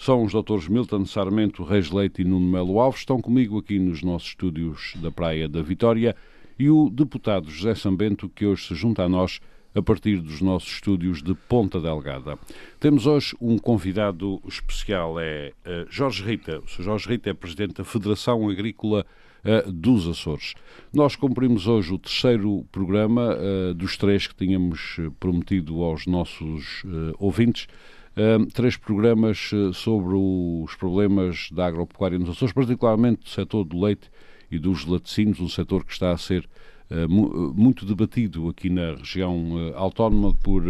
são os doutores Milton Sarmento, Reis Leite e Nuno Melo Alves. Estão comigo aqui nos nossos estúdios da Praia da Vitória e o deputado José Sambento, que hoje se junta a nós a partir dos nossos estúdios de Ponta Delgada. Temos hoje um convidado especial, é uh, Jorge Rita. O Sr. Jorge Rita é presidente da Federação Agrícola uh, dos Açores. Nós cumprimos hoje o terceiro programa uh, dos três que tínhamos prometido aos nossos ouvintes três programas eh, sobre os problemas da agropecuária nos Açores, particularmente do setor do leite e dos laticínios, um setor que está a ser uh, muito debatido aqui na região autónoma por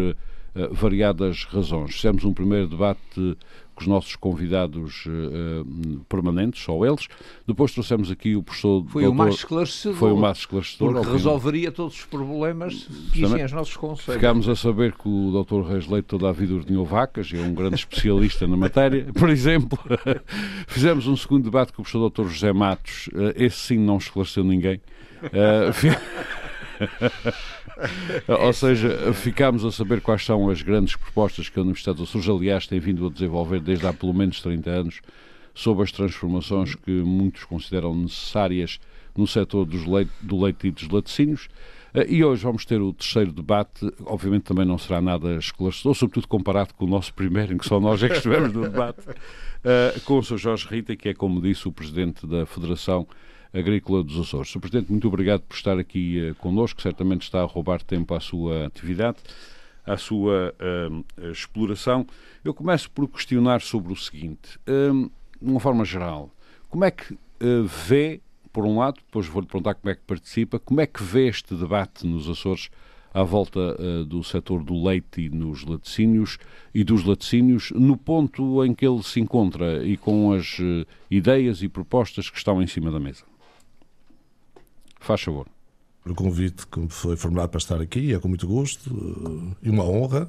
variadas razões. Fizemos um primeiro debate os nossos convidados uh, permanentes, só eles. Depois trouxemos aqui o professor. Foi doutor, o mais esclarecedor. Foi o mais esclarecedor. Porque resolveria todos os problemas que existem aos nossos conselhos. Ficámos a saber que o doutor Reis Leite toda a vida ordenhou vacas é um grande especialista na matéria. Por exemplo, fizemos um segundo debate com o professor doutor José Matos. Uh, esse sim não esclareceu ninguém. Uh, Ou seja, ficámos a saber quais são as grandes propostas que a Universidade dos Açores, aliás, tem vindo a desenvolver desde há pelo menos 30 anos sobre as transformações que muitos consideram necessárias no setor leite, do leite e dos laticínios. Eh, e hoje vamos ter o terceiro debate, obviamente também não será nada esclarecedor, sobretudo comparado com o nosso primeiro, em que só nós é que estivemos no debate, eh, com o Sr. Jorge Rita, que é, como disse, o Presidente da Federação Agrícola dos Açores. Sr. Presidente, muito obrigado por estar aqui uh, connosco, certamente está a roubar tempo à sua atividade, à sua uh, exploração. Eu começo por questionar sobre o seguinte, uh, de uma forma geral, como é que uh, vê, por um lado, depois vou-lhe perguntar como é que participa, como é que vê este debate nos Açores à volta uh, do setor do leite e nos laticínios e dos laticínios no ponto em que ele se encontra e com as uh, ideias e propostas que estão em cima da mesa. Faz favor. O convite que me foi formulado para estar aqui é com muito gosto eh, e uma honra.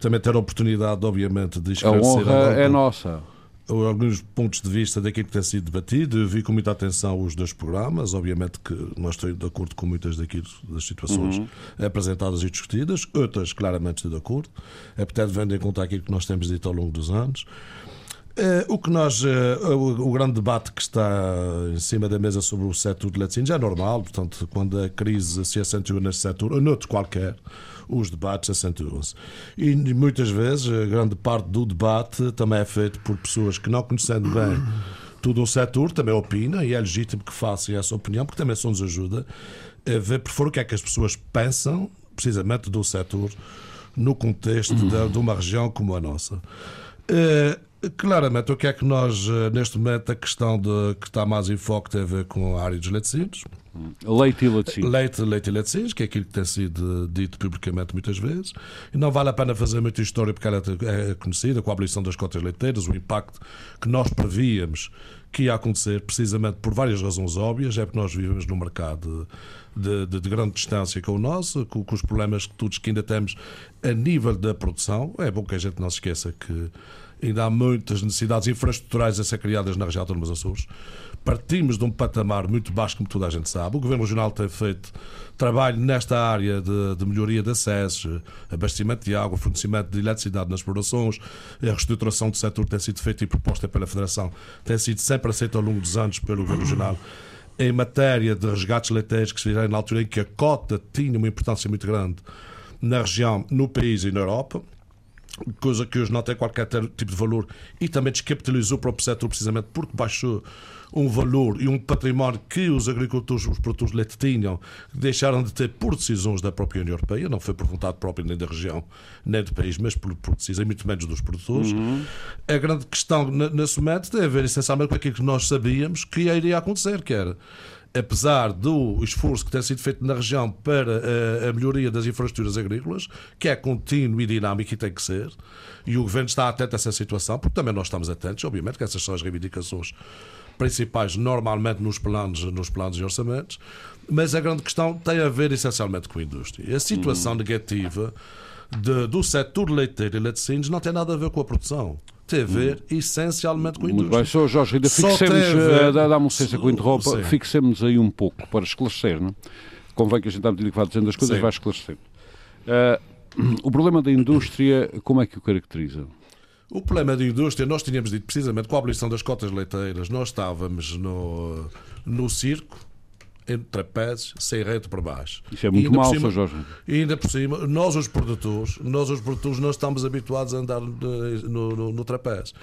Também ter a oportunidade, obviamente, de esclarecer. A honra é nossa alguns pontos de vista daquilo que tem sido debatido. Vi com muita atenção os dois programas. Obviamente que nós estou de acordo com muitas daquilo, das situações uhum. apresentadas e discutidas, outras claramente estou de acordo. É portanto, vendo em conta aquilo que nós temos dito ao longo dos anos. Uh, o que nós, uh, o, o, grande debate que está em cima da mesa sobre o setor de laticínios é normal, portanto, quando a crise se acentua neste setor, ou noutro qualquer, os debates acentuam-se. E muitas vezes, a grande parte do debate também é feito por pessoas que, não conhecendo bem todo o setor, também opinam, e é legítimo que façam essa opinião, porque também só nos ajuda a ver por fora o que é que as pessoas pensam, precisamente do setor, no contexto de, de uma região como a nossa. Uh, Claramente, o que é que nós, eh, neste momento, a questão de, que está mais em foco tem a ver com a área dos laticínios. Leite e laticínios. Leite, leite e laticínios, que é aquilo que tem sido dito publicamente muitas vezes. E não vale a pena fazer muita história porque ela é conhecida, com a abolição das cotas leiteiras, o impacto que nós prevíamos que ia acontecer, precisamente por várias razões óbvias, é porque nós vivemos num mercado de, de, de grande distância com o nosso, com, com os problemas que todos que ainda temos a nível da produção. É bom que a gente não se esqueça que ainda há muitas necessidades infraestruturais a ser criadas na região autónoma dos Açores. Partimos de um patamar muito baixo, como toda a gente sabe. O Governo Regional tem feito trabalho nesta área de, de melhoria de acesso, abastecimento de água, fornecimento de eletricidade nas explorações, a reestruturação do setor tem sido feita e proposta pela Federação, tem sido sempre aceita ao longo dos anos pelo Governo Regional em matéria de resgates leiteiros que se fizeram na altura em que a cota tinha uma importância muito grande na região, no país e na Europa coisa que hoje não tem qualquer tipo de valor e também descapitalizou o próprio setor precisamente porque baixou um valor e um património que os agricultores, os produtores de leite tinham, deixaram de ter por decisões da própria União Europeia, não foi por vontade própria nem da região, nem do país, mas por, por decisão, muito menos dos produtores. Uhum. A grande questão nesse momento tem a ver essencialmente com aquilo que nós sabíamos que iria acontecer, que era apesar do esforço que tem sido feito na região para a, a melhoria das infraestruturas agrícolas, que é contínuo e dinâmico e tem que ser, e o Governo está atento a essa situação, porque também nós estamos atentos, obviamente, que essas são as reivindicações principais normalmente nos planos, nos planos e orçamentos, mas a grande questão tem a ver essencialmente com a indústria. A situação negativa de, do setor leiteiro e laticínios não tem nada a ver com a produção tem a ver hum. essencialmente com a indústria. Muito bem, Sr. Jorge, ainda fixemos, uh, dá-me licença que o interrompa, fixemos aí um pouco para esclarecer, não? Convém que a gente está medida que vai dizendo as coisas, Sim. vai esclarecendo. Uh, o problema da indústria, como é que o caracteriza? O problema da indústria, nós tínhamos dito precisamente com a abolição das cotas leiteiras, nós estávamos no, no circo, entre trapézios, sem rede por baixo. Isso é muito mal, cima, Jorge. E ainda por cima, nós os produtores, nós os produtores não estamos habituados a andar no, no, no trapézio.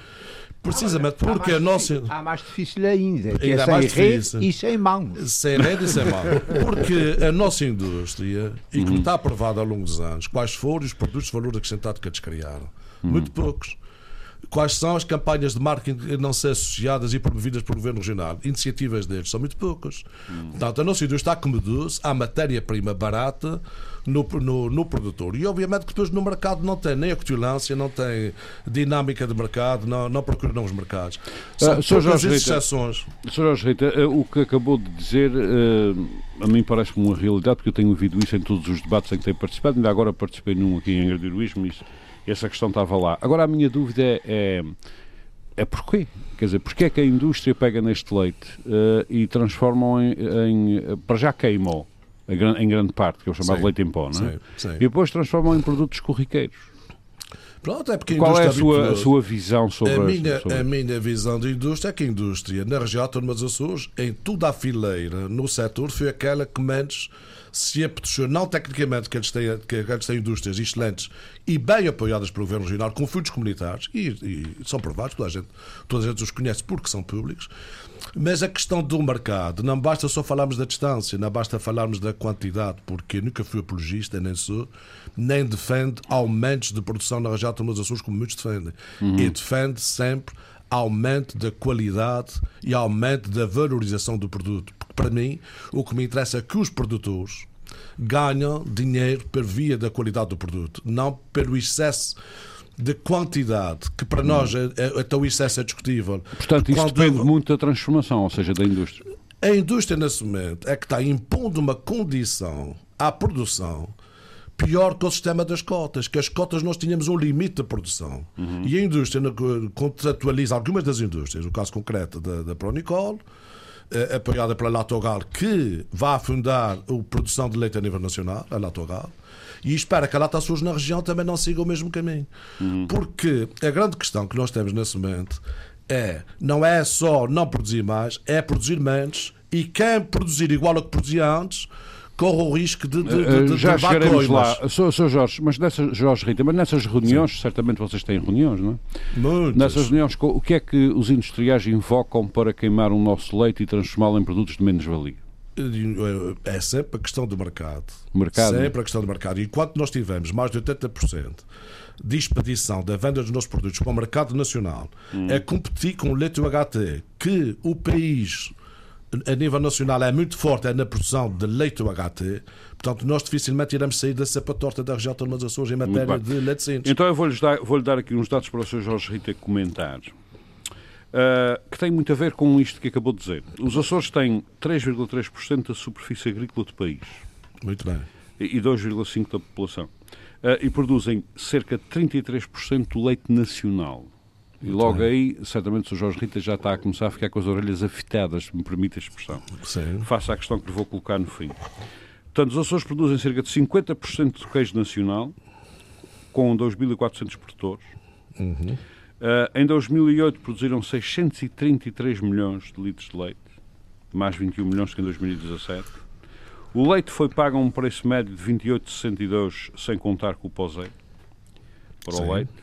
Precisamente porque a nossa. Há mais difícil ainda, que ainda é sem mais rede difícil. e sem mão. Sem rede e sem mão. Porque a nossa indústria, e como uhum. está aprovado ao longo dos anos, quais foram os produtos de valor acrescentado que eles criaram? Uhum. Muito poucos. Quais são as campanhas de marketing a não ser associadas e promovidas pelo Governo Regional? Iniciativas deles são muito poucas. Hum. Portanto, a nossa indústria está reduz à matéria-prima barata no, no, no, produtor. E obviamente que depois no mercado não tem nem acutilância, não tem dinâmica de mercado, não, não procuram os mercados. São uh, Jorge exceções. Rita, Jorge Rita, uh, o que acabou de dizer uh, a mim parece-me uma realidade, porque eu tenho ouvido isso em todos os debates em que tenho participado, ainda agora participei num aqui em agradiroísmo, isso essa questão estava lá. Agora a minha dúvida é, é, é porquê? Quer dizer, porquê é que a indústria pega neste leite uh, e transforma em, em, para já queimou em grande parte, que é o chamado sim, leite em pó, não é? Sim, sim. E depois transformam em produtos corriqueiros. Pronto, é porque Qual é a sua, a sua visão sobre a minha, sobre... a minha visão de indústria é que a indústria na região autónoma dos Açores, em toda a fileira, no setor, foi aquela que menos se apetrechou, não tecnicamente, que eles, têm, que eles têm indústrias excelentes e bem apoiadas pelo Governo Regional, com fundos comunitários, e, e são provados, toda a, gente, toda a gente os conhece porque são públicos, mas a questão do mercado, não basta só falarmos da distância, não basta falarmos da quantidade, porque nunca fui apologista, nem sou, nem defende aumentos de produção na região de Açores, como muitos defendem. Uhum. E defende sempre aumento da qualidade e aumento da valorização do produto. Para mim, o que me interessa é que os produtores ganham dinheiro por via da qualidade do produto, não pelo excesso de quantidade, que para nós é, é, até o excesso é discutível. Portanto, isso depende muito da transformação, ou seja, da indústria. A indústria, nesse momento, é que está impondo uma condição à produção pior que o sistema das cotas, que as cotas nós tínhamos um limite de produção. Uhum. E a indústria contratualiza algumas das indústrias, o caso concreto da, da Pronicol, eh, apoiada pela Latogal, que vai fundar a produção de leite a nível nacional, a Latogal, e espera que a Lata Sul na região também não siga o mesmo caminho. Uhum. Porque a grande questão que nós temos nesse momento é, não é só não produzir mais, é produzir menos, e quem produzir igual ao que produzia antes corre o risco de, de, de, de Já chegaremos lá. Sou, sou Jorge, mas nessas, Jorge Rita, mas nessas reuniões, Sim. certamente vocês têm reuniões, não é? Muitas. Nessas reuniões, o que é que os industriais invocam para queimar o nosso leite e transformá-lo em produtos de menos valia? É sempre a questão do mercado. mercado. Sempre a questão do mercado. E enquanto nós tivermos mais de 80% de expedição da venda dos nossos produtos para o mercado nacional, hum. é competir com o leite UHT, que o país a nível nacional é muito forte é na produção de leite UHT, portanto nós dificilmente iremos sair da cepa torta da região dos Açores em matéria de laticínios. Então eu vou-lhe dar, vou dar aqui uns dados para o Sr. Jorge Rita comentar. Uh, que tem muito a ver com isto que acabou de dizer. Os Açores têm 3,3% da superfície agrícola do país. Muito bem. E 2,5% da população. Uh, e produzem cerca de 33% do leite nacional. E logo aí, certamente, o Jorge Rita já está a começar a ficar com as orelhas afetadas, se me permite a expressão. Sim. Faça a questão que lhe vou colocar no fim. Portanto, os Açores produzem cerca de 50% do queijo nacional, com 2.400 produtores. Uhum. Uh, em 2008 produziram 633 milhões de litros de leite, mais 21 milhões que em 2017. O leite foi pago a um preço médio de 28,62, sem contar com o pós-leite, para Sim. o leite.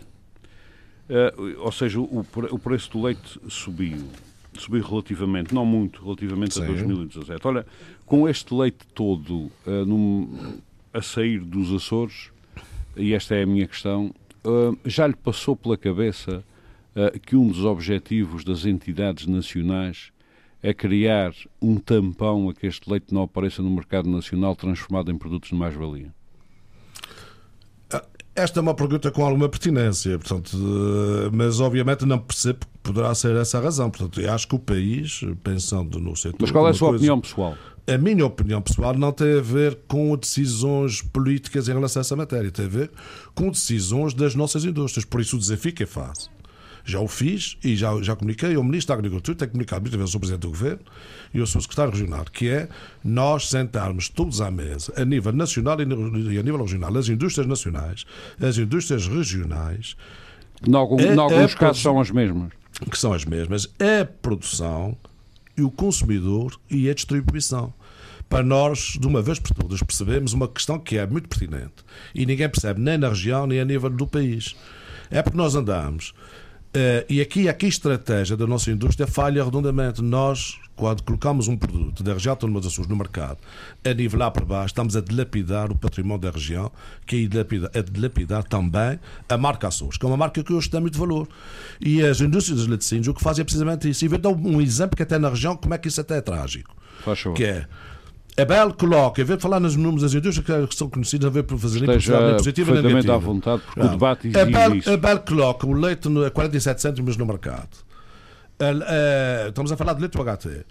Uh, ou seja, o, o preço do leite subiu. Subiu relativamente, não muito, relativamente Sim. a 2017. Olha, com este leite todo uh, num, a sair dos Açores, e esta é a minha questão, uh, já lhe passou pela cabeça que um dos objetivos das entidades nacionais é criar um tampão a que este leite não apareça no mercado nacional transformado em produtos de mais-valia? Esta é uma pergunta com alguma pertinência, portanto, mas obviamente não percebo que poderá ser essa a razão. Portanto, eu acho que o país, pensando no setor. Mas qual é a sua coisa, opinião pessoal? A minha opinião pessoal não tem a ver com decisões políticas em relação a essa matéria, tem a ver com decisões das nossas indústrias. Por isso o desafio que é fácil já o fiz e já, já comuniquei ao Ministro da Agricultura, tenho comunicado muitas vezes ao Presidente do Governo e ao seu Secretário Regional, que é nós sentarmos todos à mesa, a nível nacional e a nível regional, as indústrias nacionais, as indústrias regionais. Em, algum, em alguns casos são as mesmas. Que são as mesmas. A produção e o consumidor e a distribuição para nós, de uma vez por todas, percebemos uma questão que é muito pertinente e ninguém percebe nem na região nem a nível do país. É porque nós andamos e aqui, aqui a estratégia da nossa indústria falha redondamente. Nós, quando colocamos um produto da região autónoma dos Açores no mercado, a nível lá para baixo, estamos a dilapidar o património da região, que é dilapidar, a dilapidar também a marca Açores, que é uma marca que hoje tem muito valor. E as indústrias dos laticínios o que fazem é precisamente isso. E vou dar um exemplo que até na região, como é que isso até é trágico. Faz que é a Bel coloca, em vez de falar nos números das indústrias que são conhecidas, a ver por fazer Esteja positiva e negativa. à vontade, porque não. o debate exige a Bel, isso. A Bel coloca o leite a 47 cêntimos no mercado. A, a, estamos a falar de leite HT.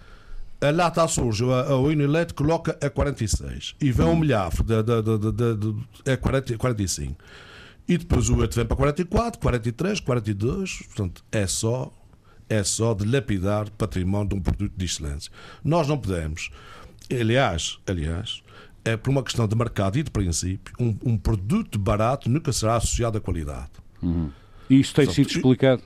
A lata surge, a, a Unileite coloca a 46 e vem um milhafo de, de, de, de, de, a 40, 45. E depois o leite vem para 44, 43, 42. Portanto, é só, é só de lapidar património de um produto de excelência. Nós não podemos Aliás, aliás, é por uma questão de mercado e de princípio, um, um produto barato nunca será associado à qualidade. Uhum. Isso tem Portanto, sido explicado?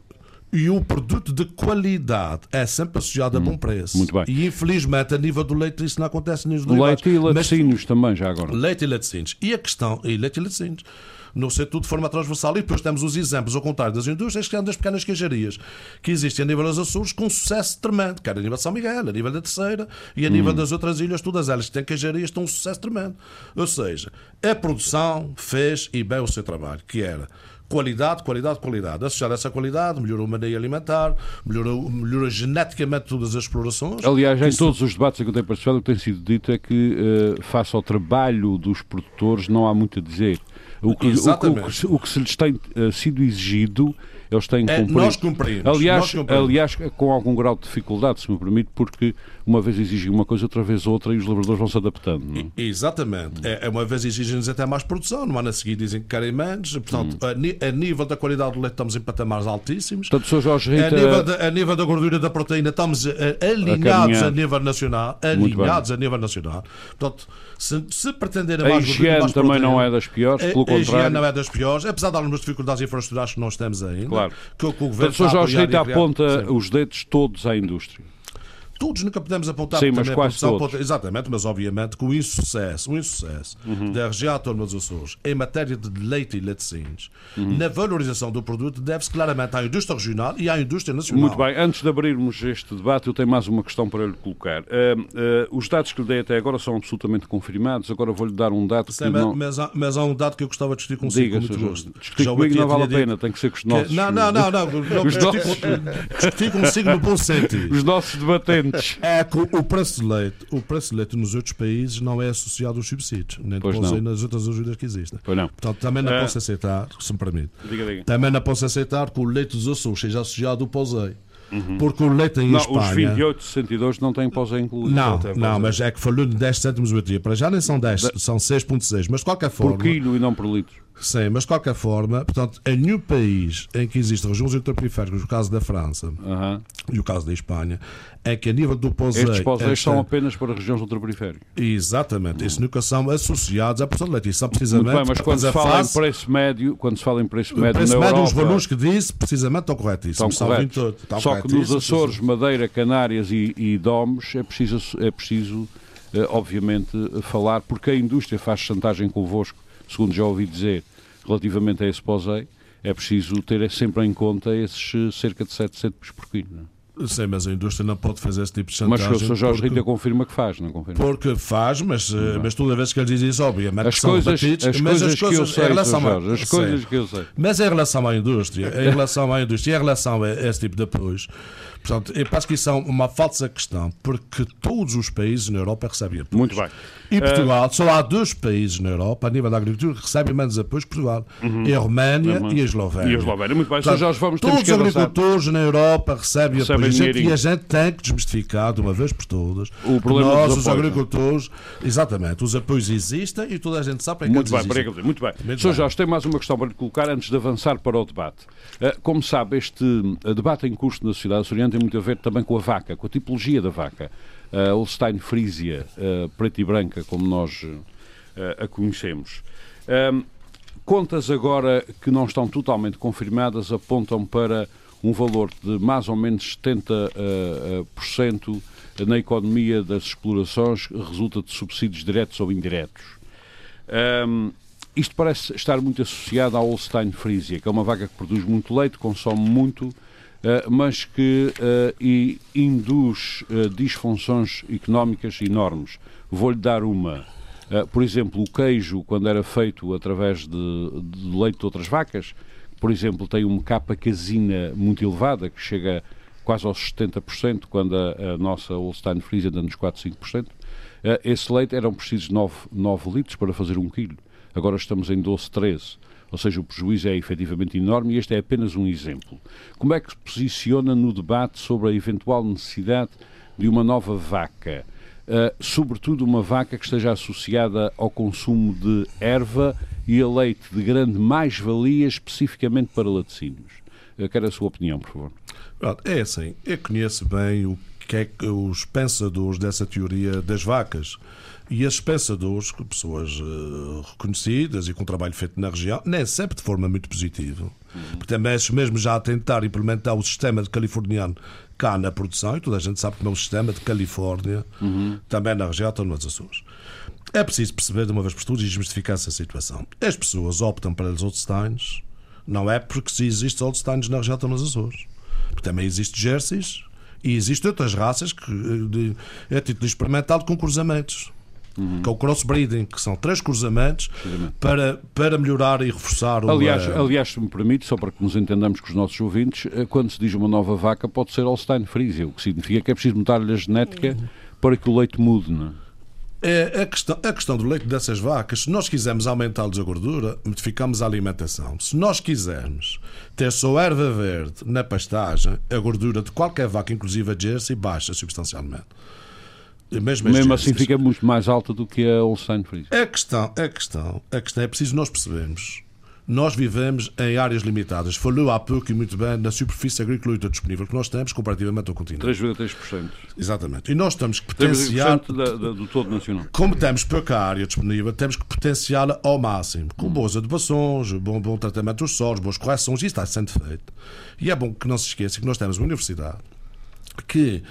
E o produto de qualidade é sempre associado a bom preço. Muito bem. E infelizmente, a nível do leite, isso não acontece nos Leite e laticínios também, já agora. Leite e laticínios. E a questão, e leite e laticínios no setor de forma transversal. E depois temos os exemplos, ao contrário das indústrias, que são das pequenas queijarias, que existem a nível dos Açores com sucesso tremendo, quer a nível de São Miguel, a nível da Terceira e a hum. nível das outras ilhas, todas elas que têm queijarias, estão um sucesso tremendo. Ou seja, a produção fez e bem o seu trabalho, que era qualidade, qualidade, qualidade. Associar essa qualidade, melhorou a maneira alimentar, melhorou, melhorou geneticamente todas as explorações. Aliás, em todos os debates que eu tenho participado, o que tem sido dito é que, uh, face ao trabalho dos produtores, não há muito a dizer. O que, o, o, o que se lhes tem uh, sido exigido eles têm que cumprir. É, nós cumprimos. Aliás, nós cumprimos. aliás, com algum grau de dificuldade, se me permite, porque uma vez exigem uma coisa, outra vez outra, e os lavradores vão se adaptando. Não? É? Exatamente. É, uma vez exigem-nos até mais produção, no ano a seguir dizem que querem menos. Portanto, hum. a, a, nível da qualidade do leite estamos em patamares altíssimos. Portanto, Sr. Jorge Rita... a, nível da, a nível da gordura da proteína estamos eh, alinhados a, a nível nacional. Alinhados a nível nacional. Portanto, se, se pretender a, mais higiene mais também proteína, não é das piores, pelo a, contrário. A higiene não é das piores, apesar de algumas dificuldades infraestruturais que nós temos ainda. Claro. Que, que o governo Portanto, Sr. Jorge Rita aponta os dedos todos à indústria todos nunca podemos apontar Sim, mas quase todos. Aponta, exatamente, mas obviamente que o insucesso, o insucesso uhum. da região autónoma dos Açores em matéria de leite e laticínios, uhum. na valorização do produto, deve-se claramente à indústria regional e à indústria nacional. Muito bem, antes de abrirmos este debate, eu tenho mais uma questão para lhe colocar. Uh, uh, os dados que lhe dei até agora são absolutamente confirmados, agora vou-lhe dar um dado Sim, que mas, não... mas, há, mas há um dado que eu gostava de discutir consigo, Diga, com muito gosto. Discutir comigo não vale a pena, tem que ser com os nossos... Não, não, não, não, não os nossos... discutir consigo no bom sentido. Os nossos É, o preço de leite, o preço de leite nos outros países não é associado aos subsídios, nem depois nas outras ajudas que existem. Pois não. Portanto, também não é... posso aceitar, se me permite, diga, diga. também não posso aceitar que o leite dos Açores seja associado ao POSEI. Uhum. Porque o leite em não, Espanha. Os 28,62 não têm pós incluído. Não, não, mas é que falou de 10 cêntimos o dia. Para já nem são 10, de... são 6,6. Mas de qualquer forma. Por quilo e não por litro. Sim, mas de qualquer forma, portanto, em nenhum país em que existem regiões ultraperiféricas, o caso da França uhum. e o caso da Espanha, é que a nível do POSEI... Estes POSEIs esta... são apenas para regiões ultraperiféricas. Exatamente. Isso nunca são associados à produção de leite. Isso são precisamente... Muito bem, mas quando se fala fase... em preço médio, quando se fala em preço médio preço na médio, Europa... os valores que disse, precisamente, estão corretíssimos. Estão corretos. Estão Só que nos Açores, Madeira, Canárias e, e Domos é preciso, é preciso eh, obviamente, falar, porque a indústria faz chantagem convosco, segundo já ouvi dizer, relativamente a esse POSEI, é preciso ter sempre em conta esses cerca de 7 cêntimos por quilo. É? Sim, mas a indústria não pode fazer esse tipo de chantagem. Mas o Sr. Jorge porque, Rita confirma que faz, não confirma? Porque faz, mas, eh, mas toda vez que ele diz isso, obviamente, as coisas, batidos, as mas coisas as coisas que eu sei, relação a- Jorge, as Sim. coisas que eu sei. Mas em relação à indústria, em relação à indústria em relação a esse tipo de apoios, portanto, eu penso que isso é uma falsa questão, porque todos os países na Europa recebem apoio. Muito bem. E Portugal, só há dois países na Europa, a nível da agricultura, que recebem menos apoios que Portugal. É a Roménia Uhum. e a Eslovénia. E a Eslovénia. Muito bem. Portanto, Jorge, vamos Todos os agricultores na Europa recebem, Recebem apoios. E a gente- dinheirinho. E a gente tem que desmistificar de uma vez por todas O problema nós, dos os apoios, agricultores, exatamente, os apoios existem e toda a gente sabe para que Muito eles bem, existem. Muito bem. Muito Sr. Jorge, tem mais uma questão para lhe colocar antes de avançar para o debate. Eh, Como sabe, este eh, debate em curso na sociedade açoriana tem muito a ver também com a vaca, com a tipologia da vaca. A Holstein Frisia, eh, preta e branca, como nós eh, a conhecemos. Ahm, Contas agora que não estão totalmente confirmadas apontam para um valor de mais ou menos 70% eh, na economia das explorações resulta de subsídios diretos ou indiretos. Ahm, isto parece estar muito associado à Holstein Frisia, que é uma vaca que produz muito leite, consome muito, mas que eh, induz eh, disfunções económicas enormes. Vou-lhe dar uma. Eh, por exemplo, o queijo, quando era feito através de, de leite de outras vacas, por exemplo, tem uma capa casina muito elevada, que chega quase aos 70%, quando a, a nossa Holstein Frisia anda nos 4, 5%. Eh, esse leite eram precisos 9, 9 litros para fazer um quilo. Agora estamos em 12, 13. Ou seja, o prejuízo é efetivamente enorme e este é apenas um exemplo. Como é que se posiciona no debate sobre a eventual necessidade de uma nova vaca? Uh, sobretudo uma vaca que esteja associada ao consumo de erva e a leite de grande mais-valia especificamente para laticínios. Eu quero a sua opinião, por favor. É assim, eu conheço bem o que é que os pensadores dessa teoria das vacas. E esses pensadores, que pessoas eh, reconhecidas e com trabalho feito na região, nem sempre de forma muito positiva. Porque também mesmo já a tentar implementar o sistema de californiano cá na produção, e toda a gente sabe como é o sistema de Califórnia, também na região, estão nos Açores. É preciso perceber de uma vez por todas e desmistificar essa situação. As pessoas optam para os Holsteins, não é porque se existe Holsteins na região, estão nos Açores. Porque também existe Jerseys e existem outras raças que, eh, de, é título experimental com cruzamentos. Que é o crossbreeding, que são três cruzamentos para, para melhorar e reforçar o. Aliás, eh, aliás, se me permite, só para que nos entendamos com os nossos ouvintes, eh, quando se diz uma nova vaca, pode ser Holstein Frisia, o que significa que é preciso mudar-lhe a genética para que o leite mude, não é? É a questão, a questão do leite dessas vacas, se nós quisermos aumentar-lhes a gordura, modificamos a alimentação. Se nós quisermos ter só erva verde na pastagem, a gordura de qualquer vaca, inclusive a Jersey, baixa substancialmente. Mesmo, Mesmo assim fica muito mais alta do que a Holstein Frisia. A questão, a questão, a questão é preciso nós percebermos. Nós vivemos em áreas limitadas. Falou há pouco e muito bem na superfície agrícola disponível que nós temos comparativamente ao continente. 3,3%. Exatamente. E nós temos que potenciar 3,3% da- da- do todo nacional. como temos pouca área disponível, temos que potenciá-la ao máximo, com boas adubações, bom, bom tratamento dos solos, boas correções, isso está sendo feito. E é bom que não se esqueça que nós temos uma universidade que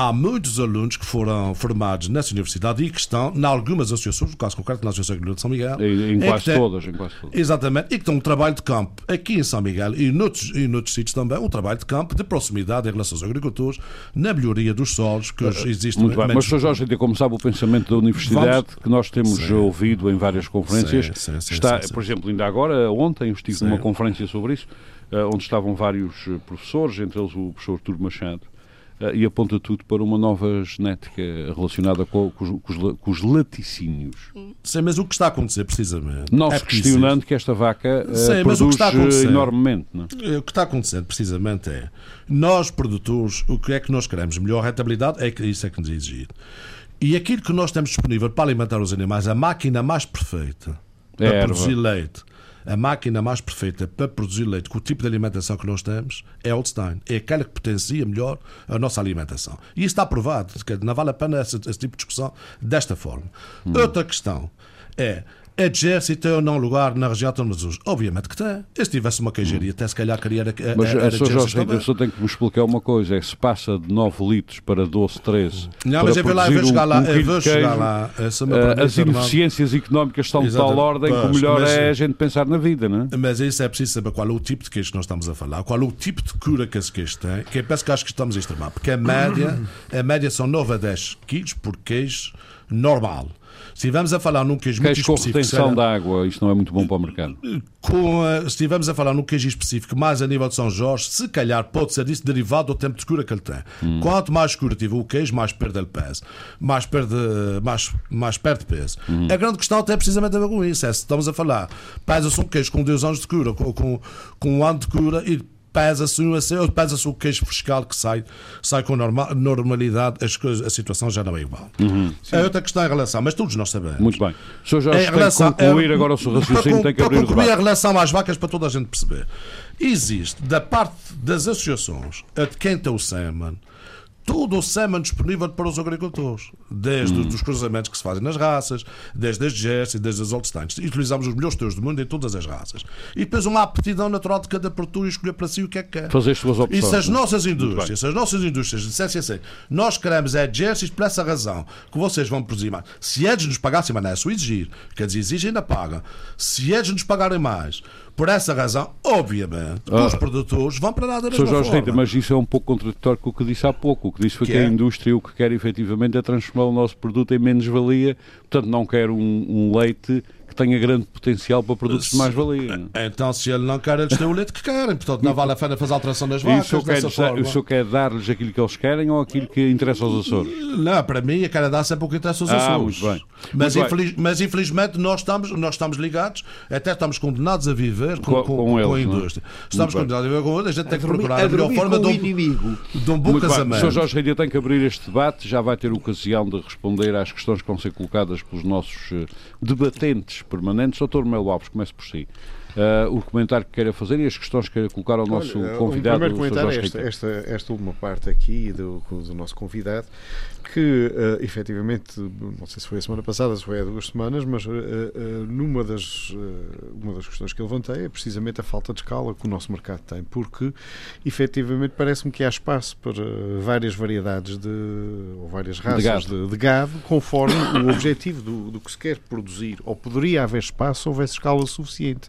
há muitos alunos que foram formados nessa universidade e que estão em algumas associações, no caso concreto na Associação Agrícola de São Miguel. Em, em quase tem- todas, em quase todas. Exatamente, e que tem um trabalho de campo aqui em São Miguel e noutros, e noutros sítios também, um trabalho de campo de proximidade em relação aos agricultores, na melhoria dos solos, que hoje existem. Muito bem, mas Sr. Jorge, Rita, como sabe, o pensamento da universidade, que nós temos Sim. ouvido em várias conferências, Sim, sim, está, por exemplo, ainda agora, ontem, estive numa conferência sobre isso, eh, onde estavam vários eh, professores, entre eles o professor Artur Machado, eh, e aponta tudo para uma nova genética relacionada com, com os, com os com os laticínios. Sim, mas o que está a acontecer precisamente. Não é questionando que esta vaca eh, Sim, mas o produz que está a eh, acontecer- enormemente. Não é? O que está acontecendo precisamente é nós, produtores, o que é que nós queremos? Melhor rentabilidade? É que isso é que nos é exigido. E aquilo que nós temos disponível para alimentar os animais, a máquina mais perfeita É para erva. produzir leite, a máquina mais perfeita para produzir leite com o tipo de alimentação que nós temos é a Holstein. É aquela que potencia melhor a nossa alimentação. E isso está provado. Não vale a pena esse, esse tipo de discussão desta forma. Hum. Outra questão é exército ou não lugar na região de Azul? Obviamente que tem. Se tivesse uma queijaria, até se calhar queria. Mas a, a, a Jorge Rita, só tenho que me explicar uma coisa: é que se passa de 9 litros para 12, 13. Não, mas eu vou lá, eu vou chegar lá. Um eu vou chegar lá. Uh, as ineficiências económicas estão de tal ordem que o melhor mas, é a gente pensar na vida, não é? Mas isso é preciso saber qual é o tipo de queijo que nós estamos a falar, qual é o tipo de cura que esse queijo tem, que é penso que acho que estamos a extremar, porque a média, a média são 9 a 10 quilos por queijo normal. Se estivermos a falar num queijo, muito específico... Queijo com retenção de água, isto não é muito bom para o mercado. Com, se estivermos a falar num queijo específico, mais a nível de São Jorge, se calhar pode ser isso derivado do tempo de cura que ele tem. Hum. Quanto mais escuro tiver o queijo, mais perde ele peso. Mais perde, mais, mais perde peso. Hum. A grande questão até é precisamente a ver com isso. É se estamos a falar, pesa-se um queijo com dois anos de cura, com, com, com um ano de cura e pesa-se pesa o queijo fiscal que sai, sai com normal, normalidade, as coisas, a situação já não é igual. Uhum, é outra questão em relação, mas todos nós sabemos. Muito bem. O Sr. Jorge em relação, tem concluir é, agora o seu raciocínio, para, tem que abrir para concluir o a relação às vacas para toda a gente perceber. Existe, da parte das associações, a de quem tem o SEMAN, todo o SEMAN disponível para os agricultores, desde hum. os cruzamentos que se fazem nas raças, desde as Jersey, desde as Holsteins. Utilizamos os melhores teus do mundo em todas as raças. E depois uma aptidão natural de cada produtor e escolher para si o que é que quer. Fazer as suas opções. E se as é? nossas indústrias, se as nossas indústrias dissessem assim, nós queremos é Jerseys por essa razão, que vocês vão produzir mais. Se eles nos pagassem, mas não é só exigir, quer dizer, exigem ainda pagam. Se eles nos pagarem mais, por essa razão, obviamente, ah. os produtores vão para lá da mesma Jorge forma. Rita, mas isso é um pouco contraditório com o que disse há pouco. O que disse foi que, que é? a indústria o que quer efetivamente é transformar o nosso produto em menos-valia. Portanto, não quer um, um leite tenha grande potencial para produtos de mais-valia. Então, se ele não quer, eles têm o leite que querem. Portanto, não vale a pena fazer alteração das vacas. E o senhor, quer, o senhor quer dar-lhes aquilo que eles querem ou aquilo que interessa aos Açores? Não, para mim, a cara dá sempre o que interessa aos ah, Açores. Muito bem. Mas, muito infeliz, bem. mas infelizmente nós estamos, nós estamos ligados, até estamos condenados a viver com, com, com, com, eles, com a é? indústria. Estamos condenados a viver com eles, a gente tem que procurar a, melhor forma de um, inimigo. de um bom muito casamento. O Sr. Jorge Redia tem que abrir este debate, já vai ter ocasião de responder às questões que vão ser colocadas pelos nossos eh, debatentes permanentes. Doutor Melo Alves, comece por si. Uh, o comentário que queira fazer e as questões que queira colocar ao nosso Olha, convidado. O primeiro comentário é esta, esta, esta, última parte aqui do, do nosso convidado, que uh, efetivamente, não sei se foi a semana passada, se foi há duas semanas, mas uh, uh, numa das, uma das questões que eu levantei é precisamente a falta de escala que o nosso mercado tem, porque efetivamente parece-me que há espaço para várias variedades de, ou várias raças de gado, de, de gado conforme o objetivo do, do que se quer produzir, ou poderia haver espaço se houvesse escala suficiente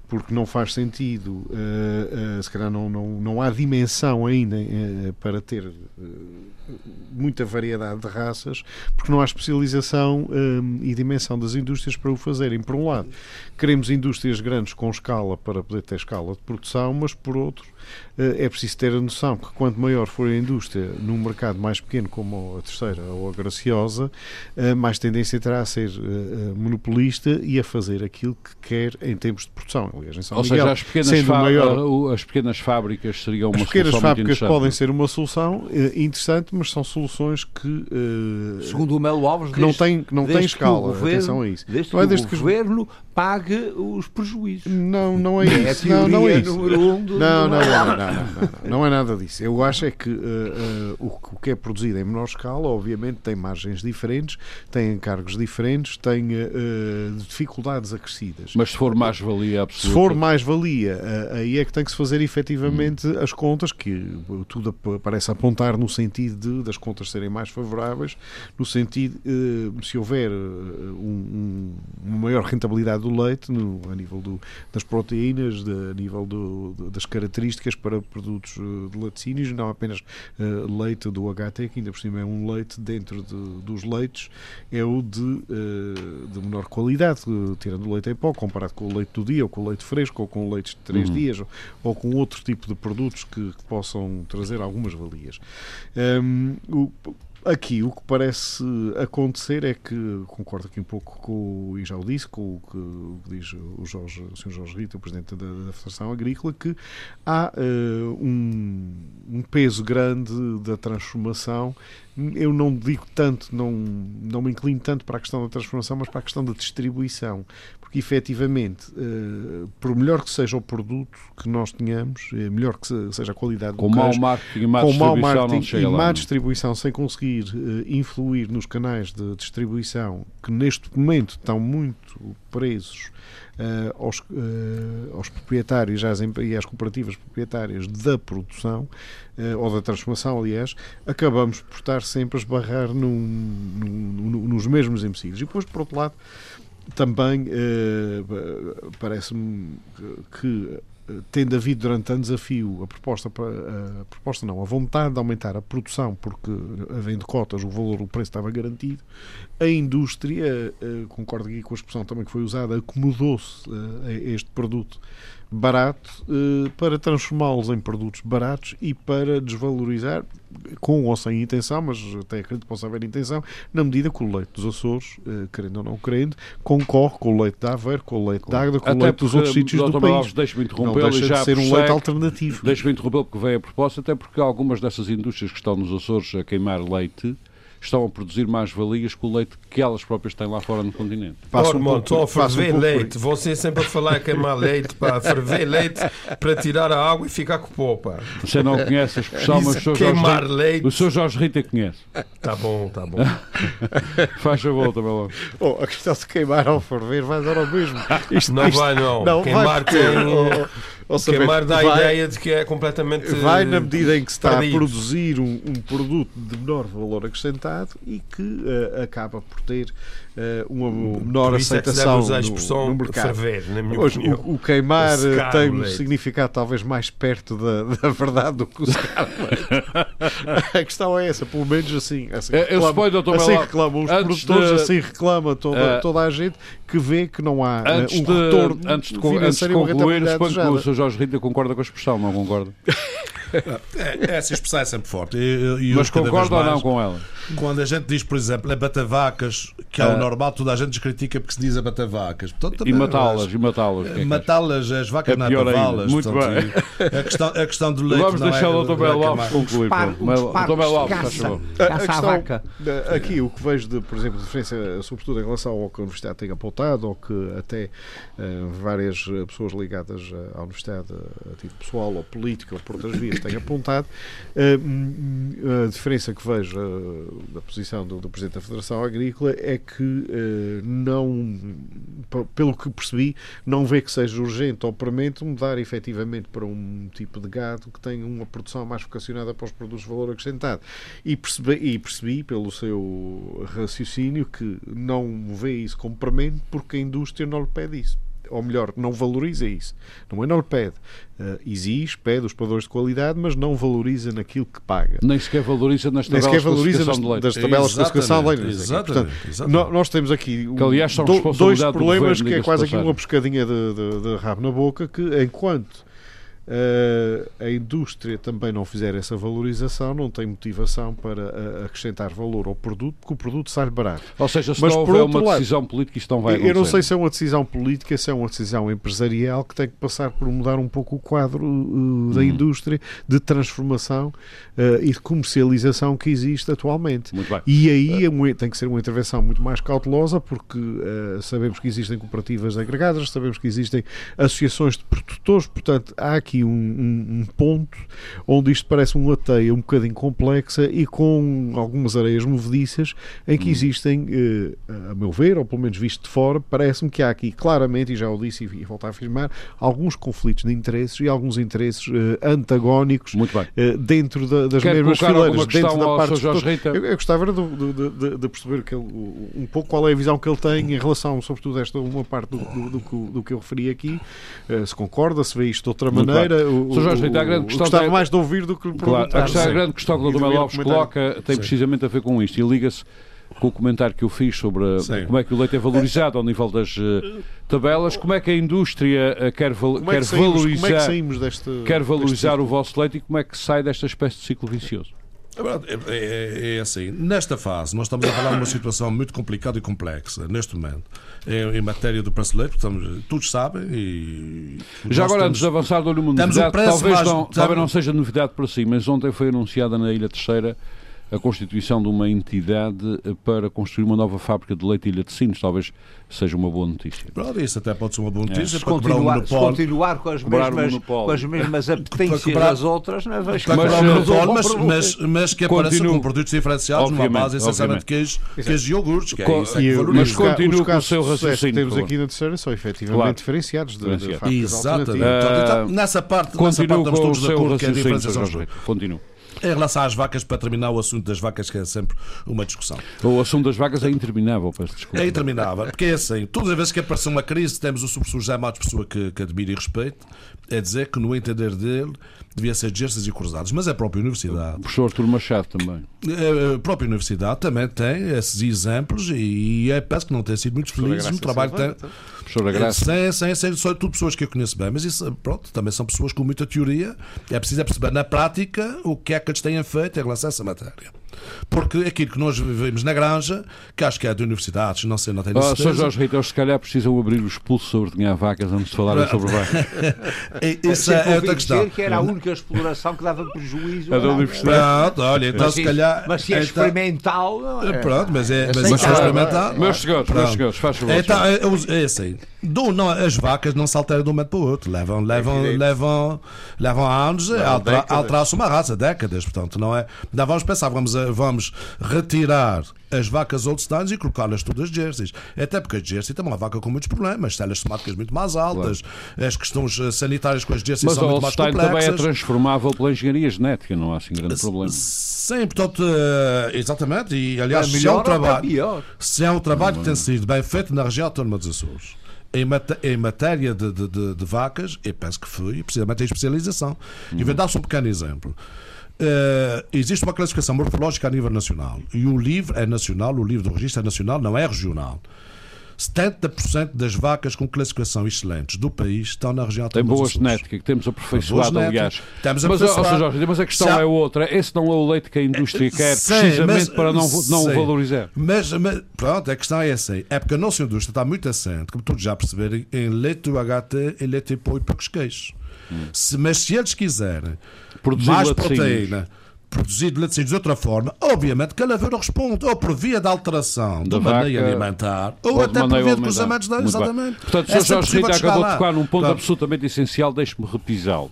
porque não faz sentido, uh, uh, se calhar não, não, não há dimensão ainda uh, para ter muita variedade de raças, porque não há especialização e dimensão das indústrias para o fazerem. Por um lado, queremos indústrias grandes com escala para poder ter escala de produção, mas por outro, é preciso ter a noção que quanto maior for a indústria num mercado mais pequeno como a terceira ou a graciosa, mais tendência terá a ser monopolista e a fazer aquilo que quer em termos de produção. Aliás, em São ou Miguel, seja, as pequenas, maior, as pequenas fábricas seriam uma as pequenas solução fábricas podem ser uma solução interessante, mas são soluções que segundo o Melo Alves que não tem não tem escala. Governo, atenção a isso. Desde não é desde que o governo pague os prejuízos. Não, não é, é isso. não, não é isso. Um do, não, não, não, não, não, não, é nada disso. Eu acho é que uh, uh, o, que é produzido em menor escala, obviamente, tem margens diferentes, tem encargos diferentes, tem uh, dificuldades acrescidas. Mas se for mais-valia absoluta... For mais-valia, aí é que tem que se fazer efetivamente hum. as contas, que tudo parece apontar no sentido de, das contas serem mais favoráveis, no sentido, se houver um, um, uma maior rentabilidade do leite, no, a nível do, das proteínas, de, a nível do, das características para produtos eh, de laticínios, não apenas leite do HT, que ainda por cima é um leite dentro de, dos leites, é o de, de menor qualidade, tirando o leite em pó, comparado com o leite do dia, ou com o leite fresco, ou com o leite de 3 uhum. dias, ou, ou, com outro tipo de produtos que, que possam trazer algumas valias. Um, o, Aqui o que parece acontecer é que, concordo aqui um pouco com, e já o disse, com o que, o que diz o, Jorge, o Sr. Jorge Rita, o Presidente da, da Federação Agrícola, que há uh, um, um, peso grande da transformação. Eu não digo tanto, não, não me inclino tanto para a questão da transformação, mas para a questão da distribuição porque efetivamente, uh, por melhor que seja o produto que nós tenhamos, uh, melhor que seja a qualidade com do mau queijo, marketing má com mau marketing e lá, má distribuição sem conseguir uh, influir nos canais de distribuição que neste momento estão muito presos uh, aos, uh, aos, proprietários às, e às cooperativas proprietárias da produção uh, ou da transformação, aliás, acabamos por estar sempre a esbarrar num, num, nos mesmos empecilhos. E depois, por outro lado, também parece-me que tendo havido durante anos a fio a proposta, a proposta não, a vontade de aumentar a produção, porque havendo cotas o valor, o preço estava garantido, a indústria, concordo aqui com a expressão também que foi usada, acomodou-se a este produto barato para transformá-los em produtos baratos e para desvalorizar, com ou sem intenção, mas até acredito que possa haver intenção, na medida que o leite dos Açores, querendo ou não querendo, concorre com o leite da Aveiro, com o leite da Águeda, com Até o leite dos outros sítios do país. Deixe-me não interrompê-lo deixa já de ser um leite alternativo. Deixe-me interrompê-lo porque veio a propósito, até porque algumas dessas indústrias que estão nos Açores a queimar leite estão a produzir mais valias que o leite que elas próprias têm lá fora no continente. Passa um pouco- estou a passa um ferver por leite. Você sempre a falar queimar leite, pá, ferver leite para tirar a água e ficar com pó, pá. Você não conhece a expressão, mas o Sr. Jorge, leite. o Sr. Jorge Rita conhece. Tá bom, tá bom. Faz a volta, meu logo. Oh, a questão de queimar ao ferver vai dar ao mesmo. Isto, Não isto- vai, não. Não, Queimar vai tem- oh, saber, Queimar dá a ideia de que é completamente. Vai na medida em que se está perdido. a produzir um, um produto de menor valor acrescentado e que eh, acaba por ter uma menor Por isso é deve aceitação a no, no mercado. ferver, Hoje, o, o queimar O eh, secar tem o um significado talvez mais perto da, da verdade do que o secar o. A questão é essa, pelo menos assim. assim Eh, eu reclama- suponho, Dr. assim reclamam os produtores, de- assim reclama toda, Eh, toda a gente que vê que não há eh, Antes um de, retorno antes de, antes de financeiro uma concluir, suponho que o. Sr. Jorge Rita concorda com a expressão, não concorda? É, essa expressão é sempre forte. E, e Mas eu, cada vez concorda ou não com ela? Quando a gente diz, por exemplo, abatavacas, que é Ah. o normal, toda a gente critica porque se diz abatavacas. Portanto, E também, matá-las, e matá-las. o é? Matá-las, as vacas É atavá-las. Muito portanto, e A questão, a questão do leite Vamos não deixar é, o Dr. é Belo é mais- concluir. Disparo Dr. Belo de faz caça. favor. A- a Caça vaca. Aqui o que vejo de, por exemplo, diferença, sobretudo em relação ao que a Universidade tem apontado, ou que até eh, várias pessoas ligadas eh, à Universidade, eh, a título pessoal ou político ou por outras vias, têm apontado, eh, a diferença que vejo eh, da posição do, do Presidente da Federação Agrícola é que eh, não, pelo que percebi, não vê que seja urgente ou premente mudar efetivamente para um tipo de gado que tenha uma produção mais vocacionada para os produtos de valor acrescentado. E percebi, e percebi pelo seu raciocínio que não vê isso como premente porque a indústria não lhe pede isso. Ou melhor, não valoriza isso. Não é não lhe pede. Eh, exige, pede os padrões de qualidade, mas não valoriza naquilo que paga. Nem sequer valoriza nas Nem tabelas sequer de valoriza nas, classificação de leite. das tabelas de classificação de leite. Exatamente, Portanto, exatamente. nó- nós temos aqui um- Que, aliás, do- dois do problemas governo, que é quase de aqui uma pescadinha de, de- de rabo na boca que enquanto a indústria também não fizer essa valorização não tem motivação para eh, acrescentar valor ao produto porque o produto sai barato. Ou seja, se Mas, não houver uma lado, decisão política, isto não vai Eu não acontecer. sei se é uma decisão política, se é uma decisão empresarial que tem que passar por mudar um pouco o quadro uh, da Hum. indústria de transformação uh, e de comercialização que existe atualmente. Muito bem. E aí é tem que ser uma intervenção muito mais cautelosa, porque uh, sabemos que existem cooperativas agregadas, sabemos que existem associações de produtores, portanto há aqui um, um- um ponto onde isto parece uma teia um bocadinho complexa e com algumas areias movediças em que existem, uh, a meu ver, ou pelo menos visto de fora, parece-me que há aqui claramente, e já o disse e, e volto a afirmar, alguns conflitos de interesses e alguns interesses uh, antagónicos Muito bem. uh, dentro da- das Quer mesmas fileiras, dentro da parte eu, eu gostava de, de- de- de perceber que ele- um pouco qual é a visão que ele tem em relação, sobretudo, a esta uma parte do, do, do que, do que eu referi aqui. Eh, se concorda, se vê isto de outra Muito maneira. O, Sr. Jorge Rita, a grande questão gostava mais de ouvir do que lhe Claro, a, questão, a grande questão que o Dr. Alves coloca tem precisamente a ver com isto e liga-se com o comentário que eu fiz sobre a- Sim. como é que o leite é valorizado ao nível das eh, tabelas, como é que a indústria eh, quer, val- é, quer que saímos, como é que valorizar, deste. quer valorizar o vosso leite e como é que sai desta espécie de ciclo vicioso? É É, é- é assim, nesta fase, nós estamos a falar de uma situação muito complicada e complexa, neste momento, em, em matéria do leite, estamos, todos sabem e. Já agora, antes de avançar, dou-lhe uma um novidade, preço talvez mais- não, temos- talvez não seja novidade para si, mas ontem foi anunciada na Ilha Terceira a constituição de uma entidade para construir uma nova fábrica de leite e laticínios. Talvez seja uma boa notícia. Pronto, isso até pode ser uma boa notícia. Se para quebrar o continuar, se monopólio. continuar com as mesmas, com as mesmas apetências quebrar- das outras, não é? vejo que Para Mas, monopólio, mas, mas, mas que apareça Continuo. com produtos diferenciados numa base essencialmente queijo, queijo e iogurtes, que é isso é. Mas os com o seu de sucesso raciocínio, que temos aqui na terceira são efetivamente Claro. diferenciados de, de Diferenciados. fábricas Exatamente. então, nessa parte, nessa parte Continuo estamos todos de acordo que é a diferenciação. Continuo. Em relação às vacas, para terminar o assunto das vacas, que é sempre uma discussão. O assunto das vacas é interminável, peço desculpa. É interminável, porque é assim, todas as vezes que aparece uma crise, temos o professor José Matos, pessoa que, que admiro e respeito, é dizer que, no entender dele, devia ser gestas e cruzados. Mas é a própria universidade. O professor Artur Machado também. A própria universidade também tem esses exemplos e é, parece que não tem sido muito feliz no trabalho que tem. Professora Graça. Sim, sim, sim, são tudo pessoas que eu conheço bem, mas isso, pronto, também são pessoas com muita teoria. É preciso é perceber na prática o que é que eles têm feito em relação a essa matéria. Porque aquilo que nós vivemos na granja, que acho que é de universidades, não sei, não tenho Oh, certeza. Sr. Jorge Rito, eles se calhar precisam abrir os pulsos sobre dinheiro vacas antes de falarem sobre vacas. Isso é ouvi outra dizer questão. que era a única exploração que dava prejuízo. A da universidade. Pronto, olha, então Mas se calhar. Mas se é então- experimental. não é? Pronto, mas é, mas isso é experimental. Meus senhores, meus Pronto. senhores, faz favor. Então, é, é, é assim. Do, não, as vacas não se alteram de um momento para o outro. Levam, levam, levam, levam anos a alterar-se uma raça, décadas. Portanto, não é. Não vamos pensar, vamos, a- vamos retirar as vacas holsteins e colocá-las todas jerseys. Até porque a jersey tem uma vaca com muitos problemas, células somáticas muito mais altas, as questões eh, sanitárias com as jerseys Mas são muito mais Holstein também é complexas. transformável pela engenharia genética, não há assim grande problema. Sim, portanto, eh, exatamente. E aliás, Para se é um para trabalho. Se é um trabalho que tem sido bem feito na região autónoma dos Açores, em, mate- em matéria de, de- de- de vacas, eu penso que foi precisamente em especialização. E vou dar-vos um pequeno exemplo. Eh, existe uma classificação morfológica a nível nacional e o livro é nacional, o livro do registro é nacional, não é regional. 70% das vacas com classificação excelentes do país estão na região Tem boa genética, que temos aperfeiçoado, aliás. Estamos Mas, aperfeiçoado. Jorge, mas a questão Já- é outra. Esse não é o leite que a indústria quer, Sim, precisamente mas- para não, não o valorizar. Mas, mas, pronto, a questão é essa. É porque a nossa indústria está muito assente, como todos já perceberem, em leite do HT e leite de pó e poucos queijos. Se, mas se eles quiserem Produzir mais laticínios. proteína, produzido laticínios de outra forma, obviamente que a lavoura responde, ou por via da alteração Da do maneio vaca, alimentar, ou, ou de até por via de cruzamentos da Muito bem. exatamente. Portanto, o Sr. Jorge Rita acabou de tocar num ponto Pronto. absolutamente essencial, deixe-me repisá-lo.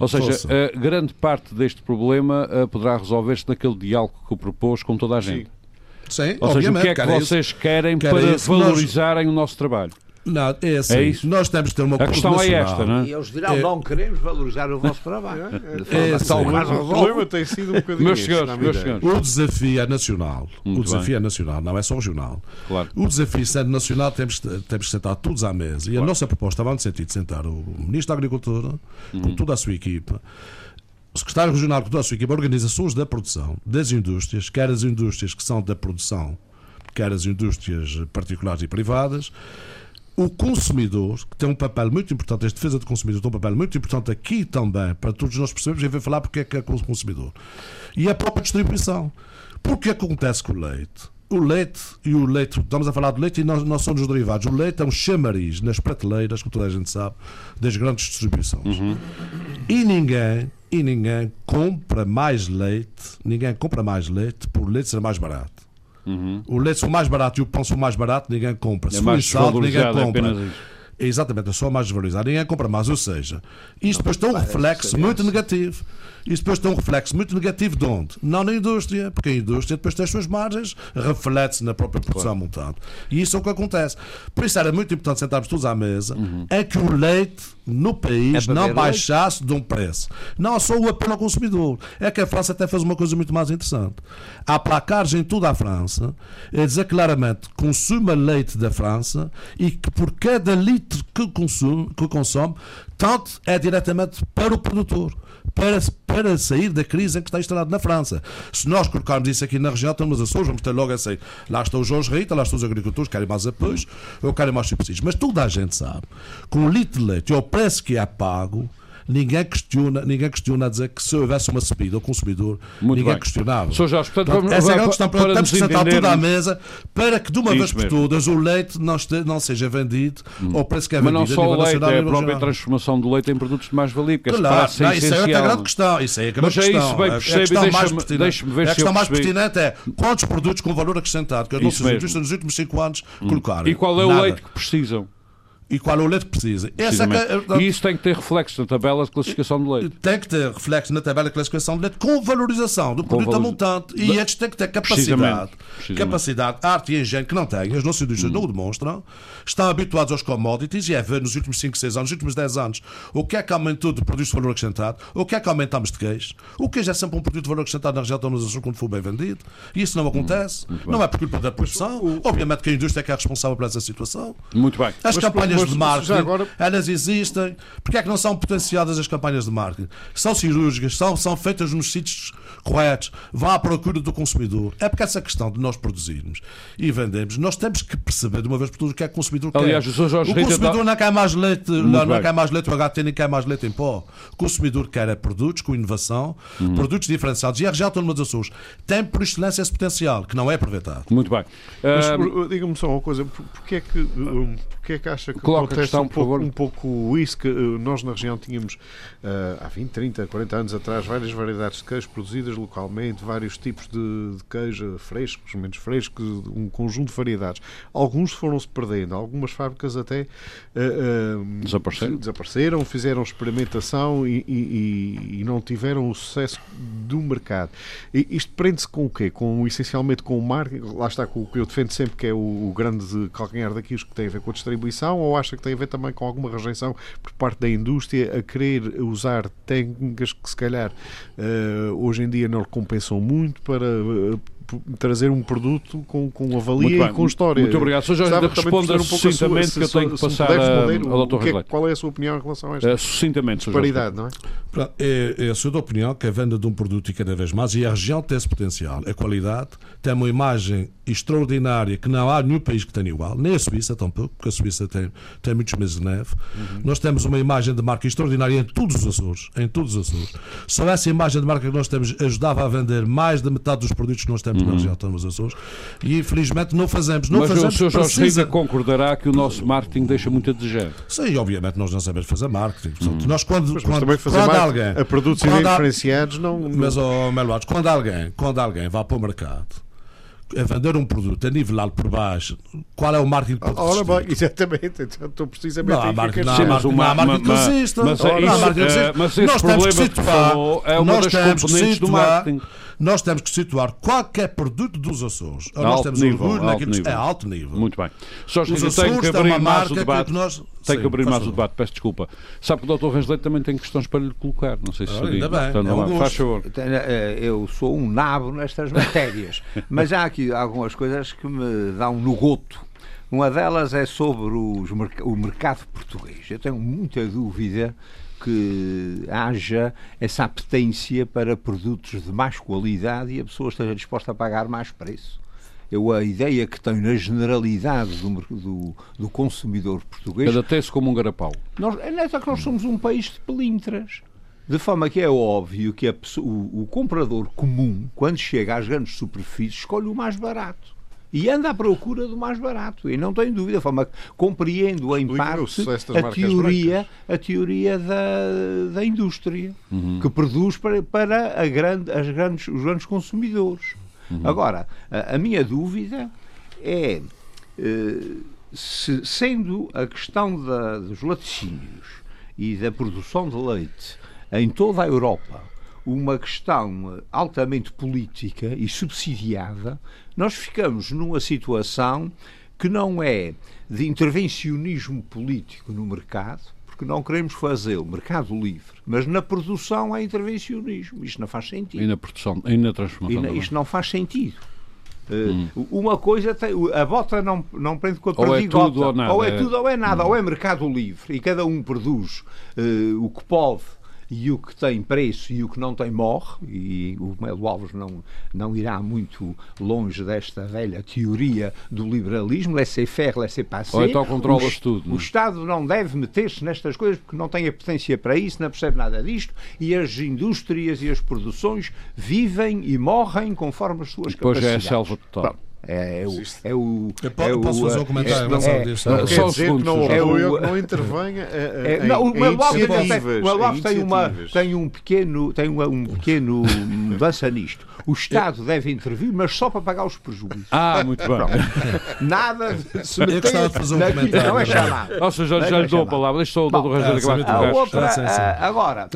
Ou seja, eh, grande parte deste problema eh, poderá resolver-se naquele diálogo que o propôs com toda a gente. Sim, Ou seja, o que é que isso- vocês querem para isso nós- valorizarem o nosso trabalho? Não, é assim. É isso? Nós temos de ter uma A questão é esta, não E é? eles dirão, É. não queremos valorizar o vosso trabalho. É, que tal sim. mais O problema tem sido um bocadinho Meus senhores, meus senhores. O desafio é nacional. Muito o desafio é nacional, não é só regional. Claro. O desafio sendo nacional, temos, temos que sentar todos à mesa. E a nossa proposta vai no sentido de sentar o Ministro da Agricultura, Uhum. com toda a sua equipa, o Secretário Regional com toda a sua equipa, organizações da produção, das indústrias, quer as indústrias que são da produção, quer as indústrias particulares e privadas, o consumidor, que tem um papel muito importante, a defesa do consumidor tem um papel muito importante aqui também, para todos nós percebermos, e vou falar porque é que é o consumidor. E a própria distribuição. Porque acontece com o leite? O leite e o leite, estamos a falar do leite e nós, nós somos os derivados. O leite é um chamariz nas prateleiras, como toda a gente sabe, das grandes distribuições. E ninguém, e ninguém compra mais leite, ninguém compra mais leite por leite ser mais barato. O leite for mais barato e o pão for mais barato, ninguém compra. É Se for mais em saldo, ninguém é compra. É Exatamente, é só mais desvalorizado. Ninguém compra mais. Ou seja, isto depois tem um reflexo muito negativo. Isto depois tem um reflexo muito negativo de onde? Não na indústria, porque a indústria depois tem as suas margens, reflete-se na própria produção montante. E isso é o que acontece. Por isso era muito importante sentarmos todos à mesa, é que o leite no país É não baixasse de um preço. Não só o apelo ao consumidor. É que a França até fez uma coisa muito mais interessante. Há placares em toda a França a dizer claramente consuma leite da França e que por cada litro que consome, que consome tanto é diretamente para o produtor. Para, para sair da crise em que está instalado na França. Se nós colocarmos isso aqui na região, estamos Açores, vamos ter logo assim. Lá está o Jorge Rita, lá estão os agricultores, querem mais apoios, ou querem mais subsídios. Mas toda a gente sabe que um litro de leite, ao preço que é pago, ninguém questiona, ninguém questiona a dizer que se houvesse uma subida ao consumidor, Muito ninguém bem. questionava. Sr. Jorge, portanto, Portanto, vamos- essa é a grande questão. para Portanto, temos que sentar tudo à mesa para que de uma Isso vez por todas o leite não, este- não seja vendido ao preço que é Mas vendido não a só nível o leite, nacional e é a própria transformação do leite em produtos de mais-valia, porque essa Claro, ser não, isso é outra grande questão. Isso é a grande Mas é isso, questão. bem, A- percebe, a questão mais pertinente- ver a questão mais pertinente é quantos produtos com valor acrescentado que as Isso nossas mesmo. indústrias nos últimos 5 anos colocaram. E qual é o leite que precisam? E qual é o leite que precisa. Essa é que- precisamente? E isso tem que ter reflexo na tabela de classificação do leite. tem que ter reflexo na tabela de classificação de leite com valorização do produto valoriza- montante e estes têm que ter Precisamente. capacidade, Precisamente. capacidade, arte e engenho que não têm, as nossas indústrias não o demonstram, estão habituados aos commodities e é ver nos últimos 5, 6 anos, nos últimos 10 anos, o que é que aumentou de produtos de valor acrescentado, o que é que aumentamos de queijo. O queijo é sempre um produto de valor acrescentado na região de Açores quando for bem vendido e isso não acontece. não é por culpa da produção, obviamente que a indústria é que é responsável por essa situação. Muito bem. As Mas, campanhas mas, de marketing, agora- elas existem. Porquê é que não são potenciadas as campanhas de marketing? São cirúrgicas, são, são feitas nos sítios corretos, vão à procura do consumidor. É porque essa questão de nós produzirmos e vendermos, nós temos que perceber de uma vez por todas o que é que o consumidor Aliás, quer. o Sr. Jorge o consumidor dá- não quer mais leite, não, não bem. quer mais leite HT, nem quer mais leite em pó. O consumidor quer é produtos com inovação, Uhum. produtos diferenciados. E a região autónoma dos Açores tem por excelência esse potencial, que não é aproveitado. Muito bem. Mas uh, diga-me só uma coisa, por- porquê é que, um, porquê é que acha que Coloca acontece questão, um, pouco, um pouco isso que uh, nós na região tínhamos uh, há 20, 30, 40 anos atrás várias variedades de queijo produzidas localmente, vários tipos de, de queijo frescos, menos frescos, um conjunto de variedades. Alguns foram-se perdendo, algumas fábricas até uh, uh, Desapareceram. desapareceram, fizeram experimentação e, e- e- não tiveram o sucesso do mercado. E isto prende-se com o quê? Com, essencialmente com o marketing, lá está com o que eu defendo sempre que é o, o grande calcanhar daquilo que tem a ver com a distribuição, ou acha que tem a ver também com alguma rejeição por parte da indústria a querer usar técnicas que se calhar eh, hoje em dia não lhe compensam muito para eh, trazer um produto com, com avalia e com história. Muito obrigado. Sr. Jorge, responda um pouco sua- sucintamente se- que eu tenho que passar a- ao Dr. que é- Reglete. Qual é a sua opinião em relação a esta ah, sucintamente, disparidade, não é? É, é a sua opinião que a venda de um produto e cada vez mais, e a região tem esse potencial, a qualidade, tem uma imagem extraordinária que não há nenhum país que tenha igual, nem a Suíça tampouco, porque a Suíça tem, tem muitos meses de neve. Nós temos uma imagem de marca extraordinária em todos os Açores, em todos os Açores. Só essa imagem de marca que nós temos ajudava a vender mais da metade dos produtos que nós temos na região autónoma dos Açores e infelizmente não fazemos. Não Mas o fazemos Sr. Jorge precisa- concordará que o nosso marketing deixa muito a desejar. Sim, obviamente nós não sabemos fazer marketing. Portanto, Nós quando, Mas, quando, também fazer quando mais alguém a produtos quando diferenciados não, não- Mas, oh, Melo Alves, quando alguém, quando alguém vai para o mercado a vender um produto a nivelá-lo por baixo, qual é o marketing que pode Ora bem, exatamente, então, estou precisamente Não que marketing, quer não há mas marketing, o não há ma- marketing que ma- resista. mas é Não marketing que eh, resista. mas esse Nós temos que problema que situar- é uma nós das temos que situar- marketing. Nós temos que situar qualquer produto dos Açores. A nós alto temos nível, orgulho alto naquilo que nível. é alto nível. Muito bem. Jorge Os que Açores têm abrir uma mais marca o que nós- Tenho que abrir mais o debate, peço desculpa. Sabe que o Dr. Leite também tem questões para lhe colocar, não sei se Ah, sabia. ainda bem, Portanto, gosto. Faz favor. Eh, Eu sou um nabo nestas matérias, mas há aqui algumas coisas que me dão no goto. Uma delas é sobre os o mercado português. Eu tenho muita dúvida que haja essa apetência para produtos de mais qualidade e a pessoa esteja disposta a pagar mais preço. Eu a ideia que tenho na generalidade do, do, do consumidor português Cada tece como um garapau. nós, é neta que nós somos um país de pelintras. De forma que é óbvio que a o, o comprador comum, quando chega às grandes superfícies, escolhe o mais barato. E anda à procura do mais barato. E não tenho dúvida, de forma que compreendo em parte a teoria, a teoria da, da indústria, Uhum. que produz para, para a grande, as grandes, os grandes consumidores. Uhum. Agora, a, a minha dúvida é eh, se, sendo a questão da- dos laticínios e da produção de leite em toda a Europa uma questão altamente política e subsidiada, nós ficamos numa situação que não é de intervencionismo político no mercado, porque não queremos fazer o mercado livre, mas na produção há intervencionismo. Isto não faz sentido. E na produção, e na transformação. E na- isto não faz sentido. Uh, Uma coisa tem, a bota não, não prende com a Ou é perdigota. tudo ou nada, Ou é é- tudo ou é nada, ou é mercado livre e cada um produz uh, o que pode e o que tem preço e o que não tem morre, e o Melo Alves não, não irá muito longe desta velha teoria do liberalismo, laissez-faire, laissez-passer. Ou então controla-se O- tudo, não O é? Estado não deve meter-se nestas coisas porque não tem a potência para isso, não percebe nada disto, e as indústrias e as produções vivem e morrem conforme as suas Depois é a capacidades. selva total. É, é o. É o Eu é o, posso fazer um eh, comentário é- em relação é- a isto? Não só dizer que não, É o- não intervenha É, não, o Alves tem, o uma, tem um pequeno, tem uma, um pequeno mudança nisto. O Estado deve intervir, mas só para pagar os prejuízos. Ah, muito bem. Nada de se Eu meter gostava de fazer um comentário. Não é chamado. Nossa, já, já lhe dou a palavra. Deixa só o Dr. Bom, Rangel acabar sim. ah, agora,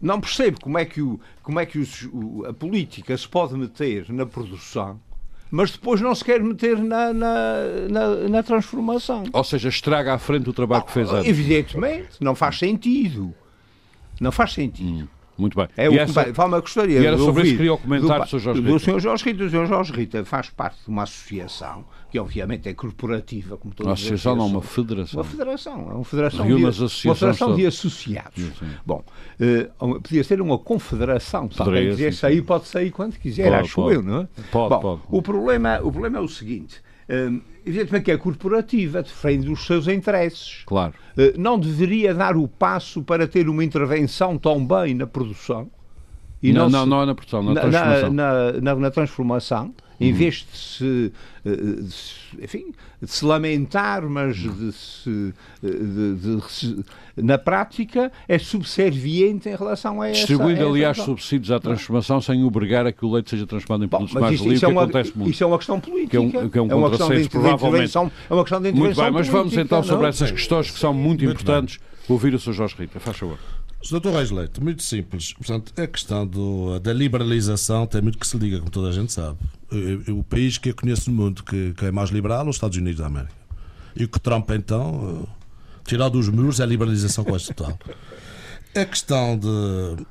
não percebo como é que, o, como é que os- o- a política se pode meter na produção, mas depois não se quer meter na, na, na, na transformação. Ou seja, estraga à frente o trabalho que fez antes. Evidentemente, não faz sentido. Não faz sentido. Muito bem. É E o que essa- me- Fala, gostaria e era sobre isso que queria o comentário do, do Sr. Jorge do Rita. Sr. Jorge Rita. O Sr. Jorge Rita faz parte de uma associação, que obviamente é corporativa, como todas Uma as associação, não, uma federação. Uma federação, é uma federação, de, uma federação de associados. Bom, eh, uma- podia ser uma confederação, se alguém quiser sim, sair, sim. pode sair quando quiser, Pode, acho pode. eu, não é? Pode, Bom, pode. O, problema, o problema é o seguinte, eh, evidentemente que é corporativa, defende os seus interesses. Claro. Eh, não deveria dar o passo para ter uma intervenção tão bem na produção e não, se- não, não é na produção, na na, transformação. na- na- na transformação, em vez de se, eh, de se- enfim, de se lamentar, mas de se, eh, de- de se- na prática é subserviente em relação a essa Distribuindo, aliás, questão. subsídios à transformação sem obrigar a que o leite seja transformado em Bom, produtos mas mais livres, isso é uma, acontece muito. isso é uma questão política. Que é um- que é um uma questão de, provavelmente. É uma questão de Muito bem, mas vamos então sobre não? essas questões que são muito, Muito importantes ouvir o Sr. Jorge Rita. Faz favor. Sr. Reis Leite, muito simples. Portanto, a questão do- da liberalização tem muito que se liga, como toda a gente sabe. O país que eu conheço no mundo que, que é mais liberal é os Estados Unidos da América. E o que Trump, então, eh, tirar dos muros é a liberalização quase total. A questão de.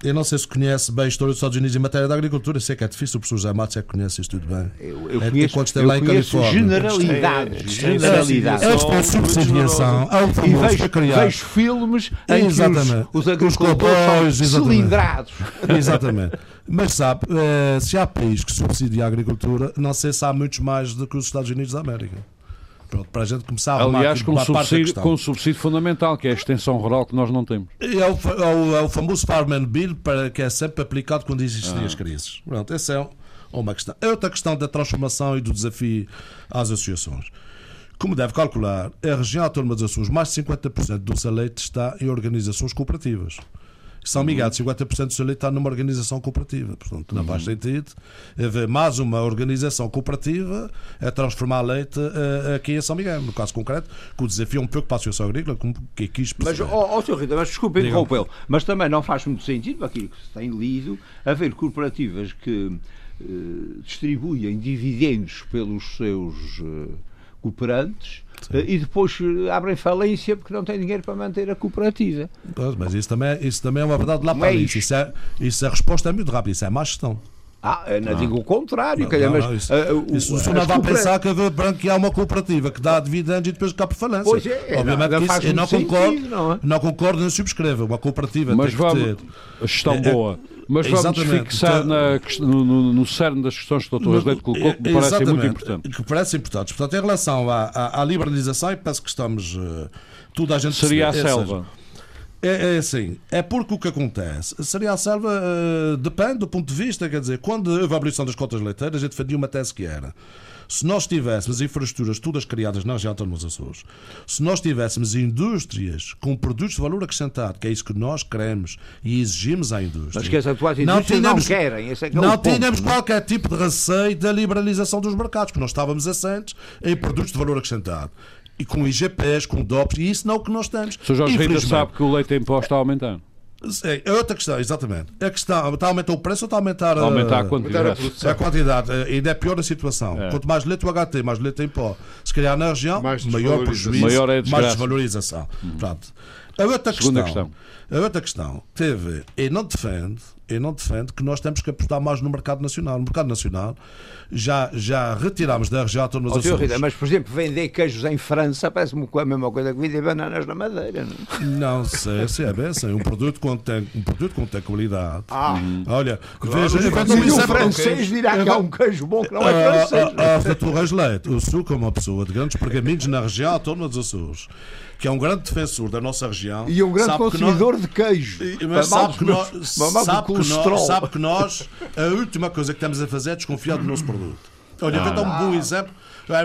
Eu não sei se conhece bem a história dos Estados Unidos em matéria de agricultura. Sei que é difícil, o professor José Matos é que conhece isso tudo bem. Eu, eu É, conheço, eu lá em conheço Califórnia. generalidades. generalidades. Esta subsidiação é o E famoso vejo, vejo filmes em os, Exatamente. os Os agricultores cowboys, são cilindrados. Exatamente. Mas sabe, eh, se há país que subsidia a agricultura, não sei se há muitos mais do que os Estados Unidos da América. Pronto, para a gente começar a Aliás, com um, uma subsídio, com subsídio fundamental, que é a extensão rural que nós não temos. É o, é o- é o famoso Farm and Bill para, que é sempre aplicado quando existem Ah. as crises. Pronto, essa é uma questão. A outra questão da transformação e do desafio às associações. Como deve calcular, a região autónoma dos Açores, mais de 50% do seu leite está em organizações cooperativas. São Uhum. Miguel, 50% do seu leite está numa organização cooperativa. Portanto, não Uhum. faz sentido haver mais uma organização cooperativa a transformar leite eh, aqui em São Miguel. No caso concreto, que o desafio é um pouco para a Associação Agrícola, como que quis Mas, perceber. ó, ó, Sr. Rita, mas desculpe interrompê-lo, mas também não faz muito sentido, para aquilo que se tem lido, haver corporativas que eh, distribuem dividendos pelos seus eh, cooperantes eh, e depois eh, abrem falência porque não têm dinheiro para manter a cooperativa. Pois, mas isso também, isso também é uma verdade lá Não para é isto. Isso, é, isso a resposta é muito rápida, isso é má gestão. Ah, eu não digo o contrário, Não, calhar, não, mas não, isso, eh, o- isso, senhor não vai pensar que haver branquear uma cooperativa que dá dividendos e depois cá por falência. Pois é, Obviamente não- não que faz isso, eu não muito concordo, sentido, não é? não concordo nem subscrevo. Uma cooperativa Mas tem que vamos. ter. A gestão É, é- boa. Mas vamos Exatamente. fixar na no, no, no cerne das questões que o Dr. Leite colocou, que me parecem muito importantes. Que parecem importantes. Portanto, em relação à, à, à liberalização, e penso que estamos. eh, tudo a gente Seria a seja, selva. É, é assim, é porque o que acontece seria a selva, eh, depende do ponto de vista, quer dizer, quando houve a abolição das cotas leiteiras, a gente defendia uma tese que era se nós tivéssemos infraestruturas todas criadas na região autónoma dos Açores, se nós tivéssemos indústrias com produtos de valor acrescentado, que é isso que nós queremos e exigimos à indústria. Mas que as atuais indústrias não tínhamos- querem, esse é que é não ponto, tínhamos não é? qualquer tipo de receio da liberalização dos mercados, porque nós estávamos assentes em produtos de valor acrescentado. E com IGPs, com DOPs, e isso não é o que nós temos. O Sr. Jorge Rita sabe que o leite em pó está a aumentar. Sim, é outra questão, exatamente. A questão, está a aumentar o preço ou está a aumentar, Aumentar a a, quantidade. a quantidade? Eh, Ainda é pior a situação. É. Quanto mais leite o HT, mais leite em pó. Se calhar na região, Mais maior prejuízo, Maior é a mais desvalorização. Pronto. A outra Segunda questão, A outra questão teve, e não defende eu não defendo que nós temos que apostar mais no mercado nacional. No mercado nacional já, já retirámos da região autónoma Ó, dos. Rita, mas, por exemplo, vender queijos em França parece-me a mesma coisa que vender bananas na Madeira. Não? Não sei se é bem assim. Um produto que contém, um produto contém qualidade. Ah, Olha, Claro, veja, mas um e o francês dirá que há um queijo bom que não é Ah, francês. ah, ah, Torres Leite, eu sou como uma pessoa de grandes pergaminhos na região autónoma dos Açores, que é um grande defensor da nossa região. E um grande sabe que consumidor de queijo. nós- Mas sabe que, nós, sabe, que nós, sabe que nós, a última coisa que estamos a fazer é desconfiar do nosso produto. Olha, eu vou dar um bom exemplo.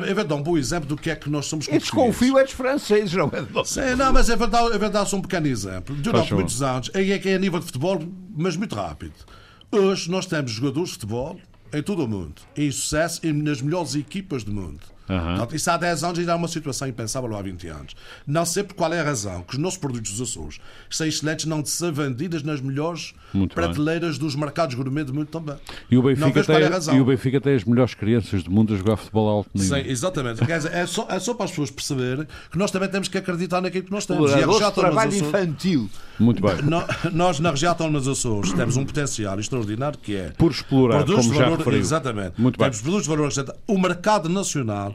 Eu vou dar um bom exemplo do que é que nós somos Eu desconfio é dos franceses, não é? Sim, não, mas é verdade, é verdade só um pequeno exemplo. Durante muitos anos, aí é que é a nível de futebol, mas muito rápido. Hoje nós temos jogadores de futebol em todo o mundo, em sucesso e nas melhores equipas do mundo. Portanto, isso há 10 anos ainda é uma situação impensável há 20 anos. Não sei por qual é a razão que os nossos produtos dos Açores são excelentes, não de ser vendidos nas melhores Muito bem. prateleiras dos mercados gourmet do mundo também. E o Benfica, é tem, razão. e o Benfica tem as melhores crianças do mundo a jogar futebol alto nível. Sim, exatamente. Quer dizer, é, só, é só para as pessoas perceberem que nós também temos que acreditar naquilo que nós temos. E a região trabalho Açores- infantil. Muito bem. No- Nós, na região autónoma dos Açores, temos um potencial extraordinário que é. Por explorar, produtos como de já valor, referiu. Exatamente. Muito bem. temos produtos de valor acrescentado. O mercado nacional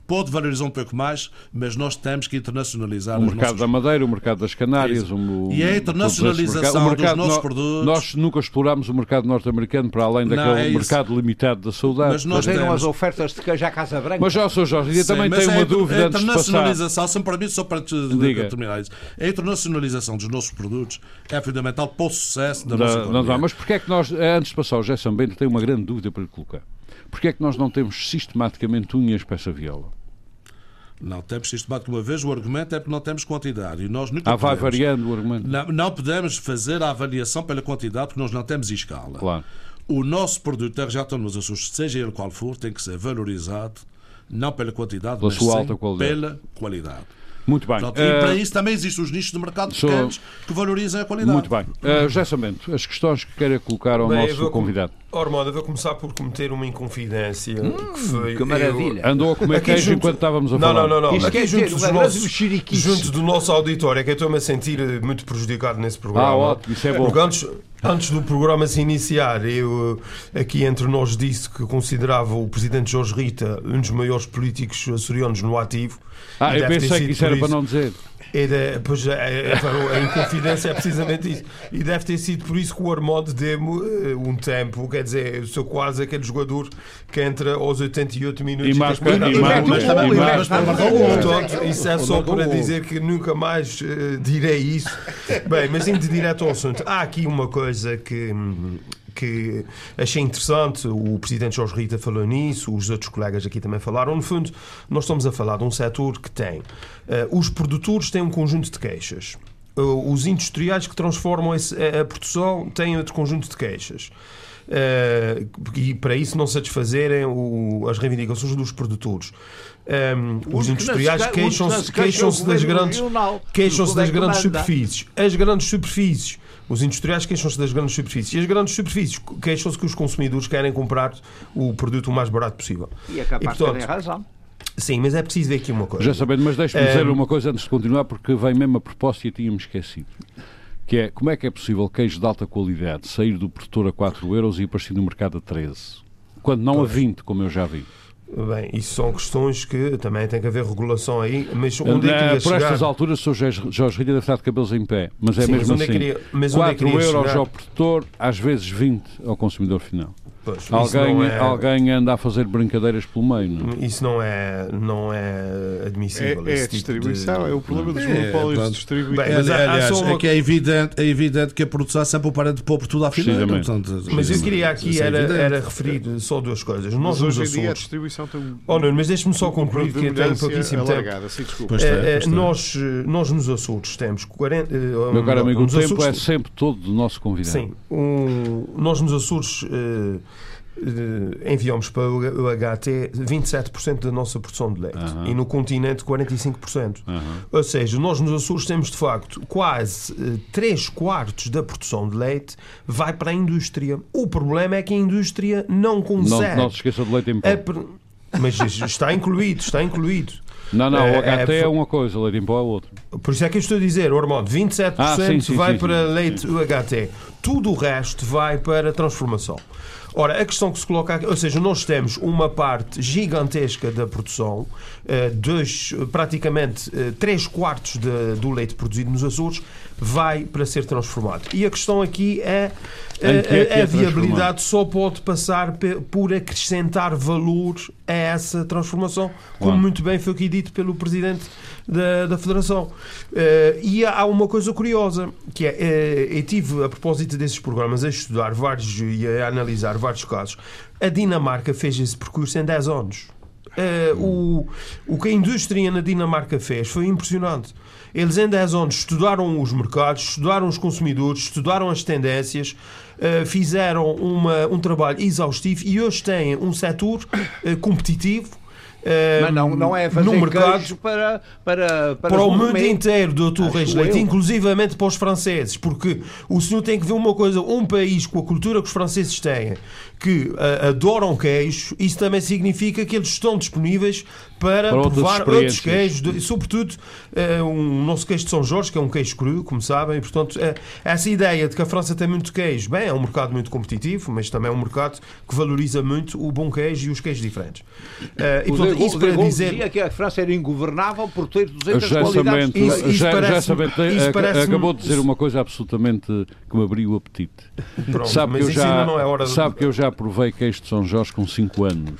pode valorizar um pouco mais, mas nós temos que internacionalizar O mercado nossas- da Madeira, o mercado das Canárias. Isso. o- E a internacionalização mercado- dos nossos nó- produtos. Nós nunca explorámos o mercado norte-americano para além Não, daquele é isso. mercado limitado da saudade. Mas nós Mas temos- as ofertas de queijo à Casa Branca. Mas já, Sr. Jorge, eu Sim, também tenho a uma dúvida a antes de passar. internacionalização, só para mim, só para te- Diga. terminar isso, a internacionalização dos nossos produtos é fundamental para o sucesso da, Da- nossa não economia. dá. Mas porquê é que nós, eh, antes de passar o Gerson Bento, tenho uma grande dúvida para lhe colocar. Porquê é que nós não temos sistematicamente unhas para essa viola? Não temos sistemático uma vez, o argumento é porque não temos quantidade. E nós nunca Ah, vai podemos. variando o argumento. Não, não podemos fazer a avaliação pela quantidade porque nós não temos escala. Claro. O nosso produto da região autónoma dos Açores, seja ele qual for, tem que ser valorizado não pela quantidade, Pela mas sim qualidade. pela qualidade. Muito bem. Portanto, Eh, e para isso também existem os nichos de mercado sou- pequenos que valorizam a qualidade. Muito bem. Uh, Gerson Bento, as questões que queira colocar ao Bem, eu nosso vou convidado. Ormond, eu vou começar por cometer uma inconfidência que foi. que maravilha. Andou a comer Aqui queijo junto- enquanto estávamos a Não, falar. não, não, não. Isto Aqui junto dos nossos- junto do nosso auditório, é que eu estou-me a sentir eh, muito prejudicado nesse programa. Ah, ótimo, isso é bom. Porque antes, antes do programa se iniciar, eu eh, aqui entre nós disse que considerava o presidente Jorge Rita um dos maiores políticos açorianos no ativo. Ah, eu pensei que isso era para não dizer. E de- pois, é, é, a inconfidência é precisamente isso. E deve ter sido por isso que o Armando deu-me eh, um tempo. Quer dizer, eu sou quase aquele jogador que entra aos 88 minutos E e e também- marca- Portanto, isso é só para dizer que nunca mais eh, direi isso. Bem, mas indo direto ao assunto, há aqui uma coisa que. Que achei interessante, o Presidente Jorge Rita falou nisso, os outros colegas aqui também falaram. No fundo, nós estamos a falar de um setor que tem. eh, os produtores têm um conjunto de queixas. Eh, os industriais que transformam esse- a, a produção têm outro conjunto de queixas. Eh, e para isso não satisfazerem o- as reivindicações dos produtores. Um, os industriais queixam-se queixam-se das grandes queixam-se das grandes superfícies. As grandes superfícies, os industriais queixam-se das grandes superfícies. E as grandes superfícies queixam-se que os consumidores querem comprar o produto o mais barato possível. E é capaz E, de portanto, terem razão. Sim, mas é preciso ver aqui uma coisa. Já sabendo, mas deixe-me Eh, dizer uma coisa antes de continuar, porque vem mesmo a propósito e tínhamos esquecido. Que é, como é que é possível queijo de alta qualidade sair do produtor a 4 euros e aparecer no mercado a 13? Quando não a 20, como eu já vi. Bem, isso são questões que também tem que haver regulação aí, mas onde é que Eh, queria por chegar? estas alturas, o Sr. Jorge Jorge Rita deve estar de cabelos em pé, mas é Sim, mas mesmo é assim. queria- mas onde é que 4 queria euros chegar? ao produtor, às vezes 20 ao consumidor final. Pois, Alguém, não é- alguém anda a fazer brincadeiras pelo meio, não é? Isso não é, não é admissível. É, é a tipo distribuição, de- é o problema dos É, monopólios pronto. de distribuição. Bem, mas Aliás, uma- é que é evidente, é evidente que a produção é sempre o parente pobre tudo à fileira. Precisamente. portanto, Mas eu queria aqui é era, era referir só duas coisas. Nós Mas hoje em dia a distribuição tem. Oh, Nuno, mas deixe-me só concluir que eu tenho pouquíssimo tempo. alargada. Sim, desculpa. Pois tem, Eh, eh, pois tem. nós, eh, nós nos Açores temos 40. eh, Meu caro não, amigo, o tempo é sempre todo do nosso convidado. Sim, nós nos Açores eh, eh, enviamos para o o HT 27% da nossa produção de leite Aham. e no continente 45%. Aham. Ou seja, nós nos Açores temos de facto quase 3 quartos da produção de leite vai para a indústria. O problema é que a indústria não Não, consegue. não se esqueça de leite em pó. a Mas está incluído, está incluído. Não, não, o Eh, HT é- é uma coisa, leite em pó é outra. Por isso é que eu estou a dizer, Ormond, 27% Ah, sim, sim, vai sim, para sim. leite UHT. Tudo o resto vai para transformação. Ora, a questão que se coloca aqui, ou seja, nós temos uma parte gigantesca da produção, dois, praticamente 3 quartos de- do leite produzido nos Açores vai para ser transformado. E a questão aqui é eh, é que a, é a viabilidade só pode passar por acrescentar valor a essa transformação, como Claro. muito bem foi aqui dito pelo Presidente da, da Federação. Eh, e há uma coisa curiosa, que é, eh, eu tive, a propósito desses programas, a estudar vários e a analisar vários casos. A Dinamarca fez esse percurso em 10 anos. Eh, o, o que a indústria na Dinamarca fez foi impressionante. Eles em 10 anos estudaram os mercados, estudaram os consumidores, estudaram as tendências, eh, fizeram uma, um trabalho exaustivo e hoje têm um setor eh, competitivo. Mas não, não é fazer no mercado para, para, para, para o mundo inteiro, doutor Reis Leite, inclusivamente para os franceses, porque o senhor tem que ver uma coisa, um país com a cultura que os franceses têm, que ah, adoram queijo, isso também significa que eles estão disponíveis para, Para outras provar outros queijos, de- sobretudo ah, um nosso queijo de São Jorge, que é um queijo cru, como sabem, e, portanto, ah, essa ideia de que a França tem muito queijo, bem, é um mercado muito competitivo, mas também é um mercado que valoriza muito o bom queijo e os queijos diferentes. Ah, e, portanto, isso para dizer... dizia que a França era ingovernável por ter 200 Já qualidades. Isso- isso já, já parece-me- sabendo, isso ac- parece-me- acabou de dizer uma coisa absolutamente que me abriu o apetite. Pronto, sabe que, eu já, é hora de- sabe que eu já provei queijo de São Jorge com 5 anos.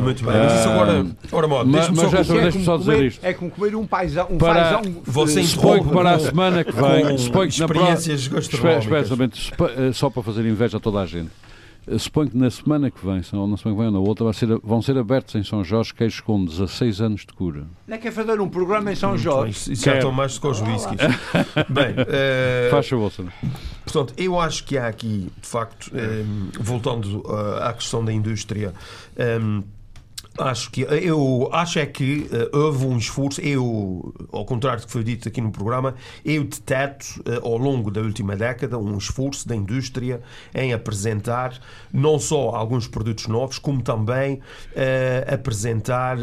Muito bem, mas isso agora, ora modo, Mas- mas só já concluir. deixa-me só dizer comer, isto. é como comer um paisão, um Para- paisão Você interrompe Suponho que para a semana que vem, com suponho que experiências gastronómicas. supo- eh, só para fazer inveja a toda a gente. Suponho que na semana que vem, não na semana que vem ou na outra, vai ser- vão ser abertos em São Jorge queijos com 16 anos de cura. Não é que é fazer um programa em São Jorge. Já estão mais do que os whiskies. Bem, eh, Faz favor, senhor. portanto, eu acho que há aqui, de facto, eh, voltando eh, à questão da indústria, eh, Acho que eu acho é que eh, houve um esforço. Eu, ao contrário do que foi dito aqui no programa, eu deteto eh, ao longo da última década um esforço da indústria em apresentar não só alguns produtos novos, como também eh, apresentar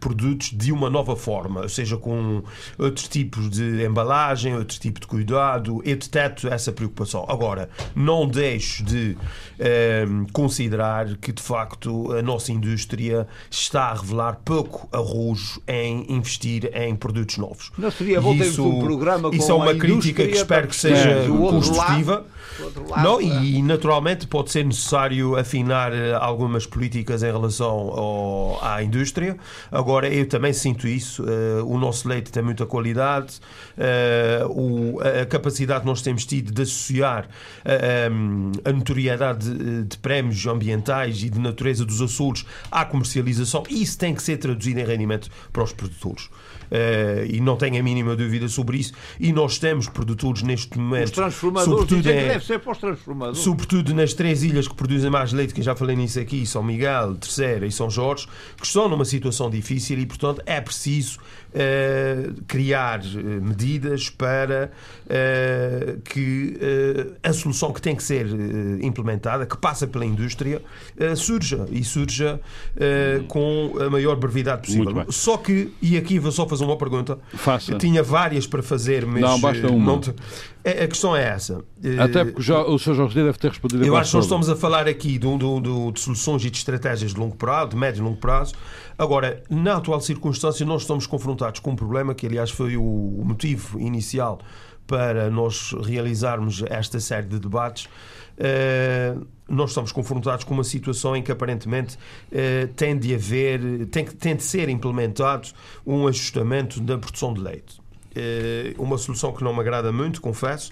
produtos de uma nova forma, ou seja, com outros tipos de embalagem, outro tipo de cuidado. Eu deteto essa preocupação. Agora, não deixo de considerar que de facto a nossa indústria está a revelar pouco arrojo em investir em produtos novos. Não seria bom termos um programa Isso com é uma crítica indústria que espero que seja construtiva. Não, é. e naturalmente pode ser necessário afinar eh, algumas políticas em relação ao- à indústria. Agora, eu também sinto isso. eh, o nosso leite tem muita qualidade, eh, a capacidade que nós temos tido de associar a notoriedade de, de prémios ambientais e de natureza dos Açores à comercialização. Isso tem que ser traduzido em rendimento para os produtores. Eh, e não tenho a mínima dúvida sobre isso. E nós temos produtores neste momento. Os transformadores sobretudo que em- deve ser para os transformadores. sobretudo nas três ilhas que produzem mais leite, que eu já falei nisso aqui, São Miguel, Terceira e São Jorge, que estão numa situação difícil e, portanto, é preciso eh, criar eh, medidas para eh, que eh, a solução que tem que ser implementada, que passa pela indústria, surja e surja com a maior brevidade possível. Só que, e aqui vou só fazer uma pergunta, Faça. tinha várias para fazer, mas Não, basta uma. não te- a a questão é essa. Até porque já, o Sr. Jorge deve ter respondido a eu acho que nós estamos a falar aqui do, do- do- de soluções e de estratégias de longo prazo, de médio e longo prazo. Agora, na atual circunstância, nós estamos confrontados com um problema que, aliás, foi o, motivo inicial para nós realizarmos esta série de debates. Eh, nós estamos confrontados com uma situação em que aparentemente eh, tem de haver, tem, tem de ser implementado um ajustamento da produção de leite. Eh, uma solução que não me agrada muito, confesso,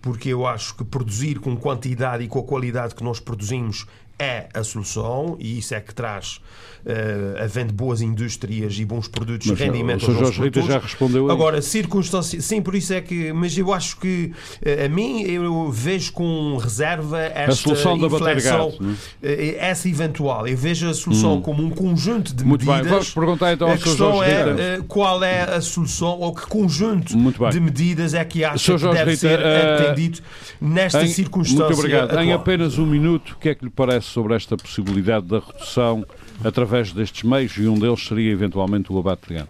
porque eu acho que produzir com quantidade e com a qualidade que nós produzimos é a solução e isso é que traz, eh, havendo boas indústrias e bons produtos, Mas, rendimento o Sr. aos Jorge Rita já respondeu a Agora, circunstâncias, sim, por isso é que, mas eu acho que eh, a mim eu vejo com reserva esta solução da gato, não é? eh, essa eventual. Eu vejo a solução como um conjunto de Muito bem, medidas. vamos perguntar então ao a questão Jorge é eh, qual é a solução ou que conjunto Muito bem. de medidas é que acha que deve Rita, ser eh, atendido nesta Em- circunstância Muito obrigado. Em atual. apenas um minuto, o que é que lhe parece sobre esta possibilidade da redução através destes meios e um deles seria eventualmente o abate de gado.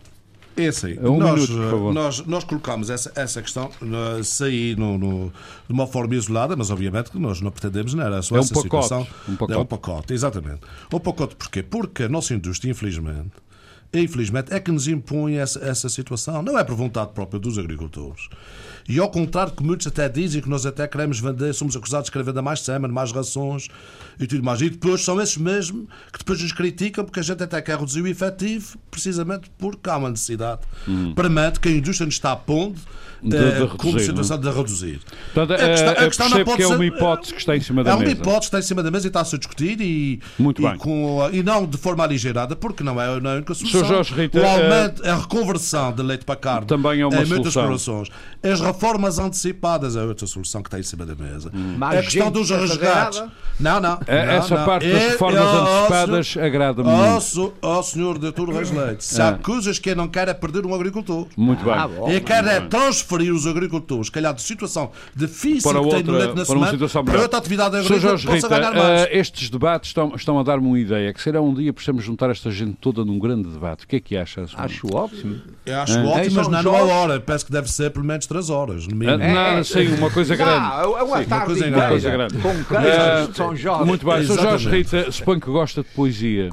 É assim, Um nós, minuto, por favor. nós, nós colocamos essa, essa questão sair no, no- de uma forma isolada, mas obviamente que nós não pretendemos não era só É um essa pacote, situação. um pacote. É um pacote, exatamente. Um pacote porquê? Porque a nossa indústria, infelizmente, infelizmente, é que nos impõe essa, essa situação. Não é por vontade própria dos agricultores. E ao contrário que muitos até dizem que nós até queremos vender, somos acusados de querer vender mais sêmen, mais rações e tudo mais. E depois são esses mesmos que depois nos criticam porque a gente até quer reduzir o efetivo, precisamente porque há uma necessidade permanente que a indústria nos está a pondo Hum. De- eh, de reduzir, como não é? situação de reduzir. Portanto, A questão- eh, a questão não pode que é ser- uma hipótese que está em cima da É uma mesa. hipótese que está em cima da mesa e está a ser discutido e, Muito e, bem. com- e não de forma aligerada, porque não é, não é a única solução. Sr. Jorge Rita, o aumento, a reconversão de leite para carne Também é uma muitas solução. soluções. As reformas antecipadas é outra solução que está em cima da mesa. Mais a questão dos resgates. Não, não. Eh, não, Essa não. parte das É- reformas é- antecipadas agrada-me Ó, muito. ó, senhor doutor Reis Leite, se Ah. há coisas que eu não quero é perder um agricultor. Muito bem. Ah. Eu quero é transferir os agricultores, se calhar de situação difícil Para que têm no outra- leite na semana, situação para outra atividade agrícola Jorge possa Rita, ganhar mais. eh, estes debates estão, estão a dar-me uma ideia, que será um dia precisamos juntar esta gente toda num grande debate. O que é que acha? Sr. Acho ótimo. Eu acho Em ótimo, mas São não é hora. Penso que deve ser pelo menos 3 horas, no mínimo. Ah, Nada, sim, uma coisa grande. Ah, é uma Sim, tarde uma coisa grande. Coisa grande. Com São Jorge. Muito bem, Sr. Jorge. Rita, suponho que gosta de poesia.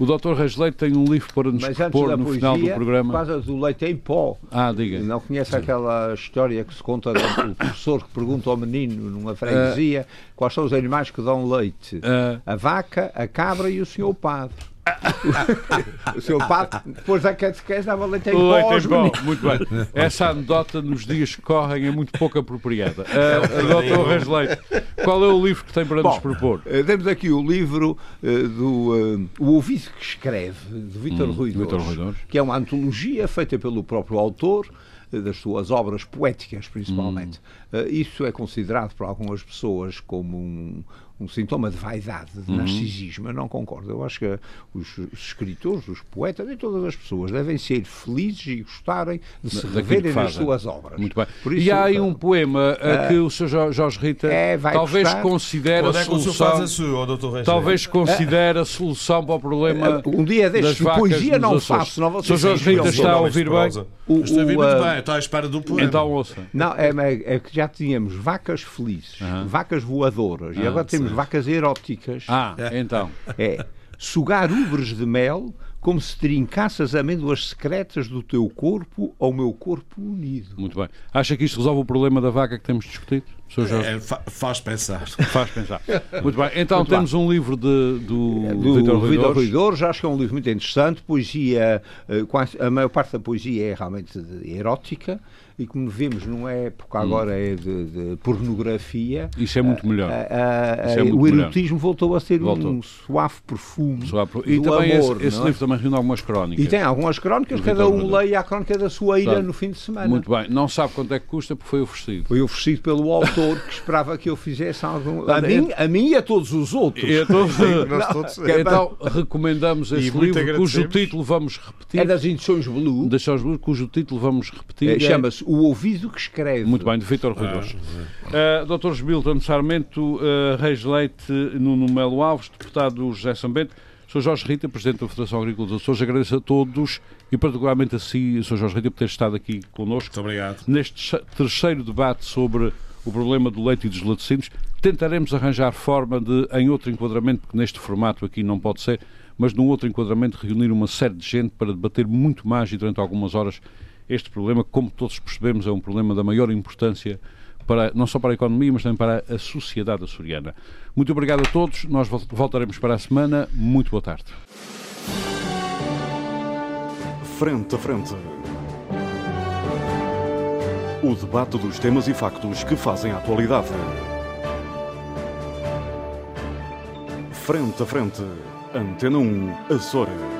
O Dr. Reis Leite tem um livro para nos da no final do poesia, por programa. causa do leite em pó. Ah, diga. Não conhece aquela história que se conta do professor que pergunta ao menino numa freguesia quais são os animais que dão leite? Ah. A vaca, a cabra e o senhor padre. o senhor padre, depois da catequese, dava leite em pó leite em pó. Muito bem. Essa anedota nos dias que correm é muito pouco apropriada. Ah, Dr. Reis Leite, qual é o livro que tem para nos Bom, propor? eh, Temos aqui o livro eh, do eh, O Ouvido que Escreve, de Vítor Dores, Rui Dores. que é uma antologia feita pelo próprio autor, eh, das suas obras poéticas, principalmente. Hum. Eh, Isso é considerado por algumas pessoas como um, um sintoma de vaidade, Uhum. de narcisismo. Eu não concordo. Eu acho que os, escritores, os poetas e todas as pessoas devem ser felizes e gostarem de se Daquilo reverem nas suas obras. Muito bem. Por e isso, há aí eh, um poema ah, que o Sr. Jo- Jorge Rita É, vai talvez gostar. considere Onde a é que o senhor faz solução. a sua? Talvez considere a solução para o problema. Um dia das destes, vacas poesia não Açores. faço, senão Sr. vocês Jorge Rita está a ouvir bem? O- Estou a ouvir o, muito ah, bem, estou à espera do poema. Então ouça. Não, é, é- é que já tínhamos vacas felizes, vacas voadoras, e agora temos vacas eróticas. Ah, então. É sugar ubres de mel como se trincasse as amêndoas secretas do teu corpo ao meu corpo unido. Muito bem. Acha que isto resolve o problema da vaca que temos discutido? É, fa- faz pensar. Faz pensar. Muito bem. Então Muito temos um livro de, do, do Vítor Rui Vitor Dores. Rui Dores, acho que é um livro muito interessante. Poesia, eh, a maior parte da poesia é realmente erótica e, como vemos, numa época agora é de, de pornografia. Isso é muito melhor. Ah, ah, Isso é muito o melhor. erotismo voltou a ser Voltou. um suave perfume pro- E do também amor. esse, esse não é? livro também reúne algumas crónicas. E tem algumas crónicas, cada um leia a crónica da sua ilha Sabe. no fim de semana. Muito bem. Não sabe quanto é que custa porque foi oferecido. Foi oferecido pelo autor que esperava que eu fizesse algum. A Olha, mim, a mim e a todos os outros. E então, Nós todos. então recomendamos esse livro, cujo título vamos repetir. É das edições Blue. Das Sós Blue, cujo título vamos repetir. Eh, é- Chama-se O Ouvido que Escreve. Muito bem, de Vítor Rui Dores. Uh, Dr. Gilton Sarmento, uh, Reis Leite, Nuno Melo Alves, deputado José Sambento, Sr. Jorge Rita, Presidente da Federação Agrícola dos Açores, agradeço a todos e particularmente a si, Sr. Jorge Rita, por ter estado aqui connosco Muito obrigado. neste terceiro debate sobre o problema do leite e dos laticínios. Tentaremos arranjar forma de, em outro enquadramento, porque neste formato aqui não pode ser, mas num outro enquadramento reunir uma série de gente para debater muito mais e durante algumas horas este problema, como todos percebemos, é um problema da maior importância para, não só para a economia, mas também para a sociedade açoriana. Muito obrigado a todos. Nós vol- voltaremos para a semana. Muito boa tarde. Frente a frente. O debate dos temas e factos que fazem a atualidade. Frente a frente. Antena 1, Açores.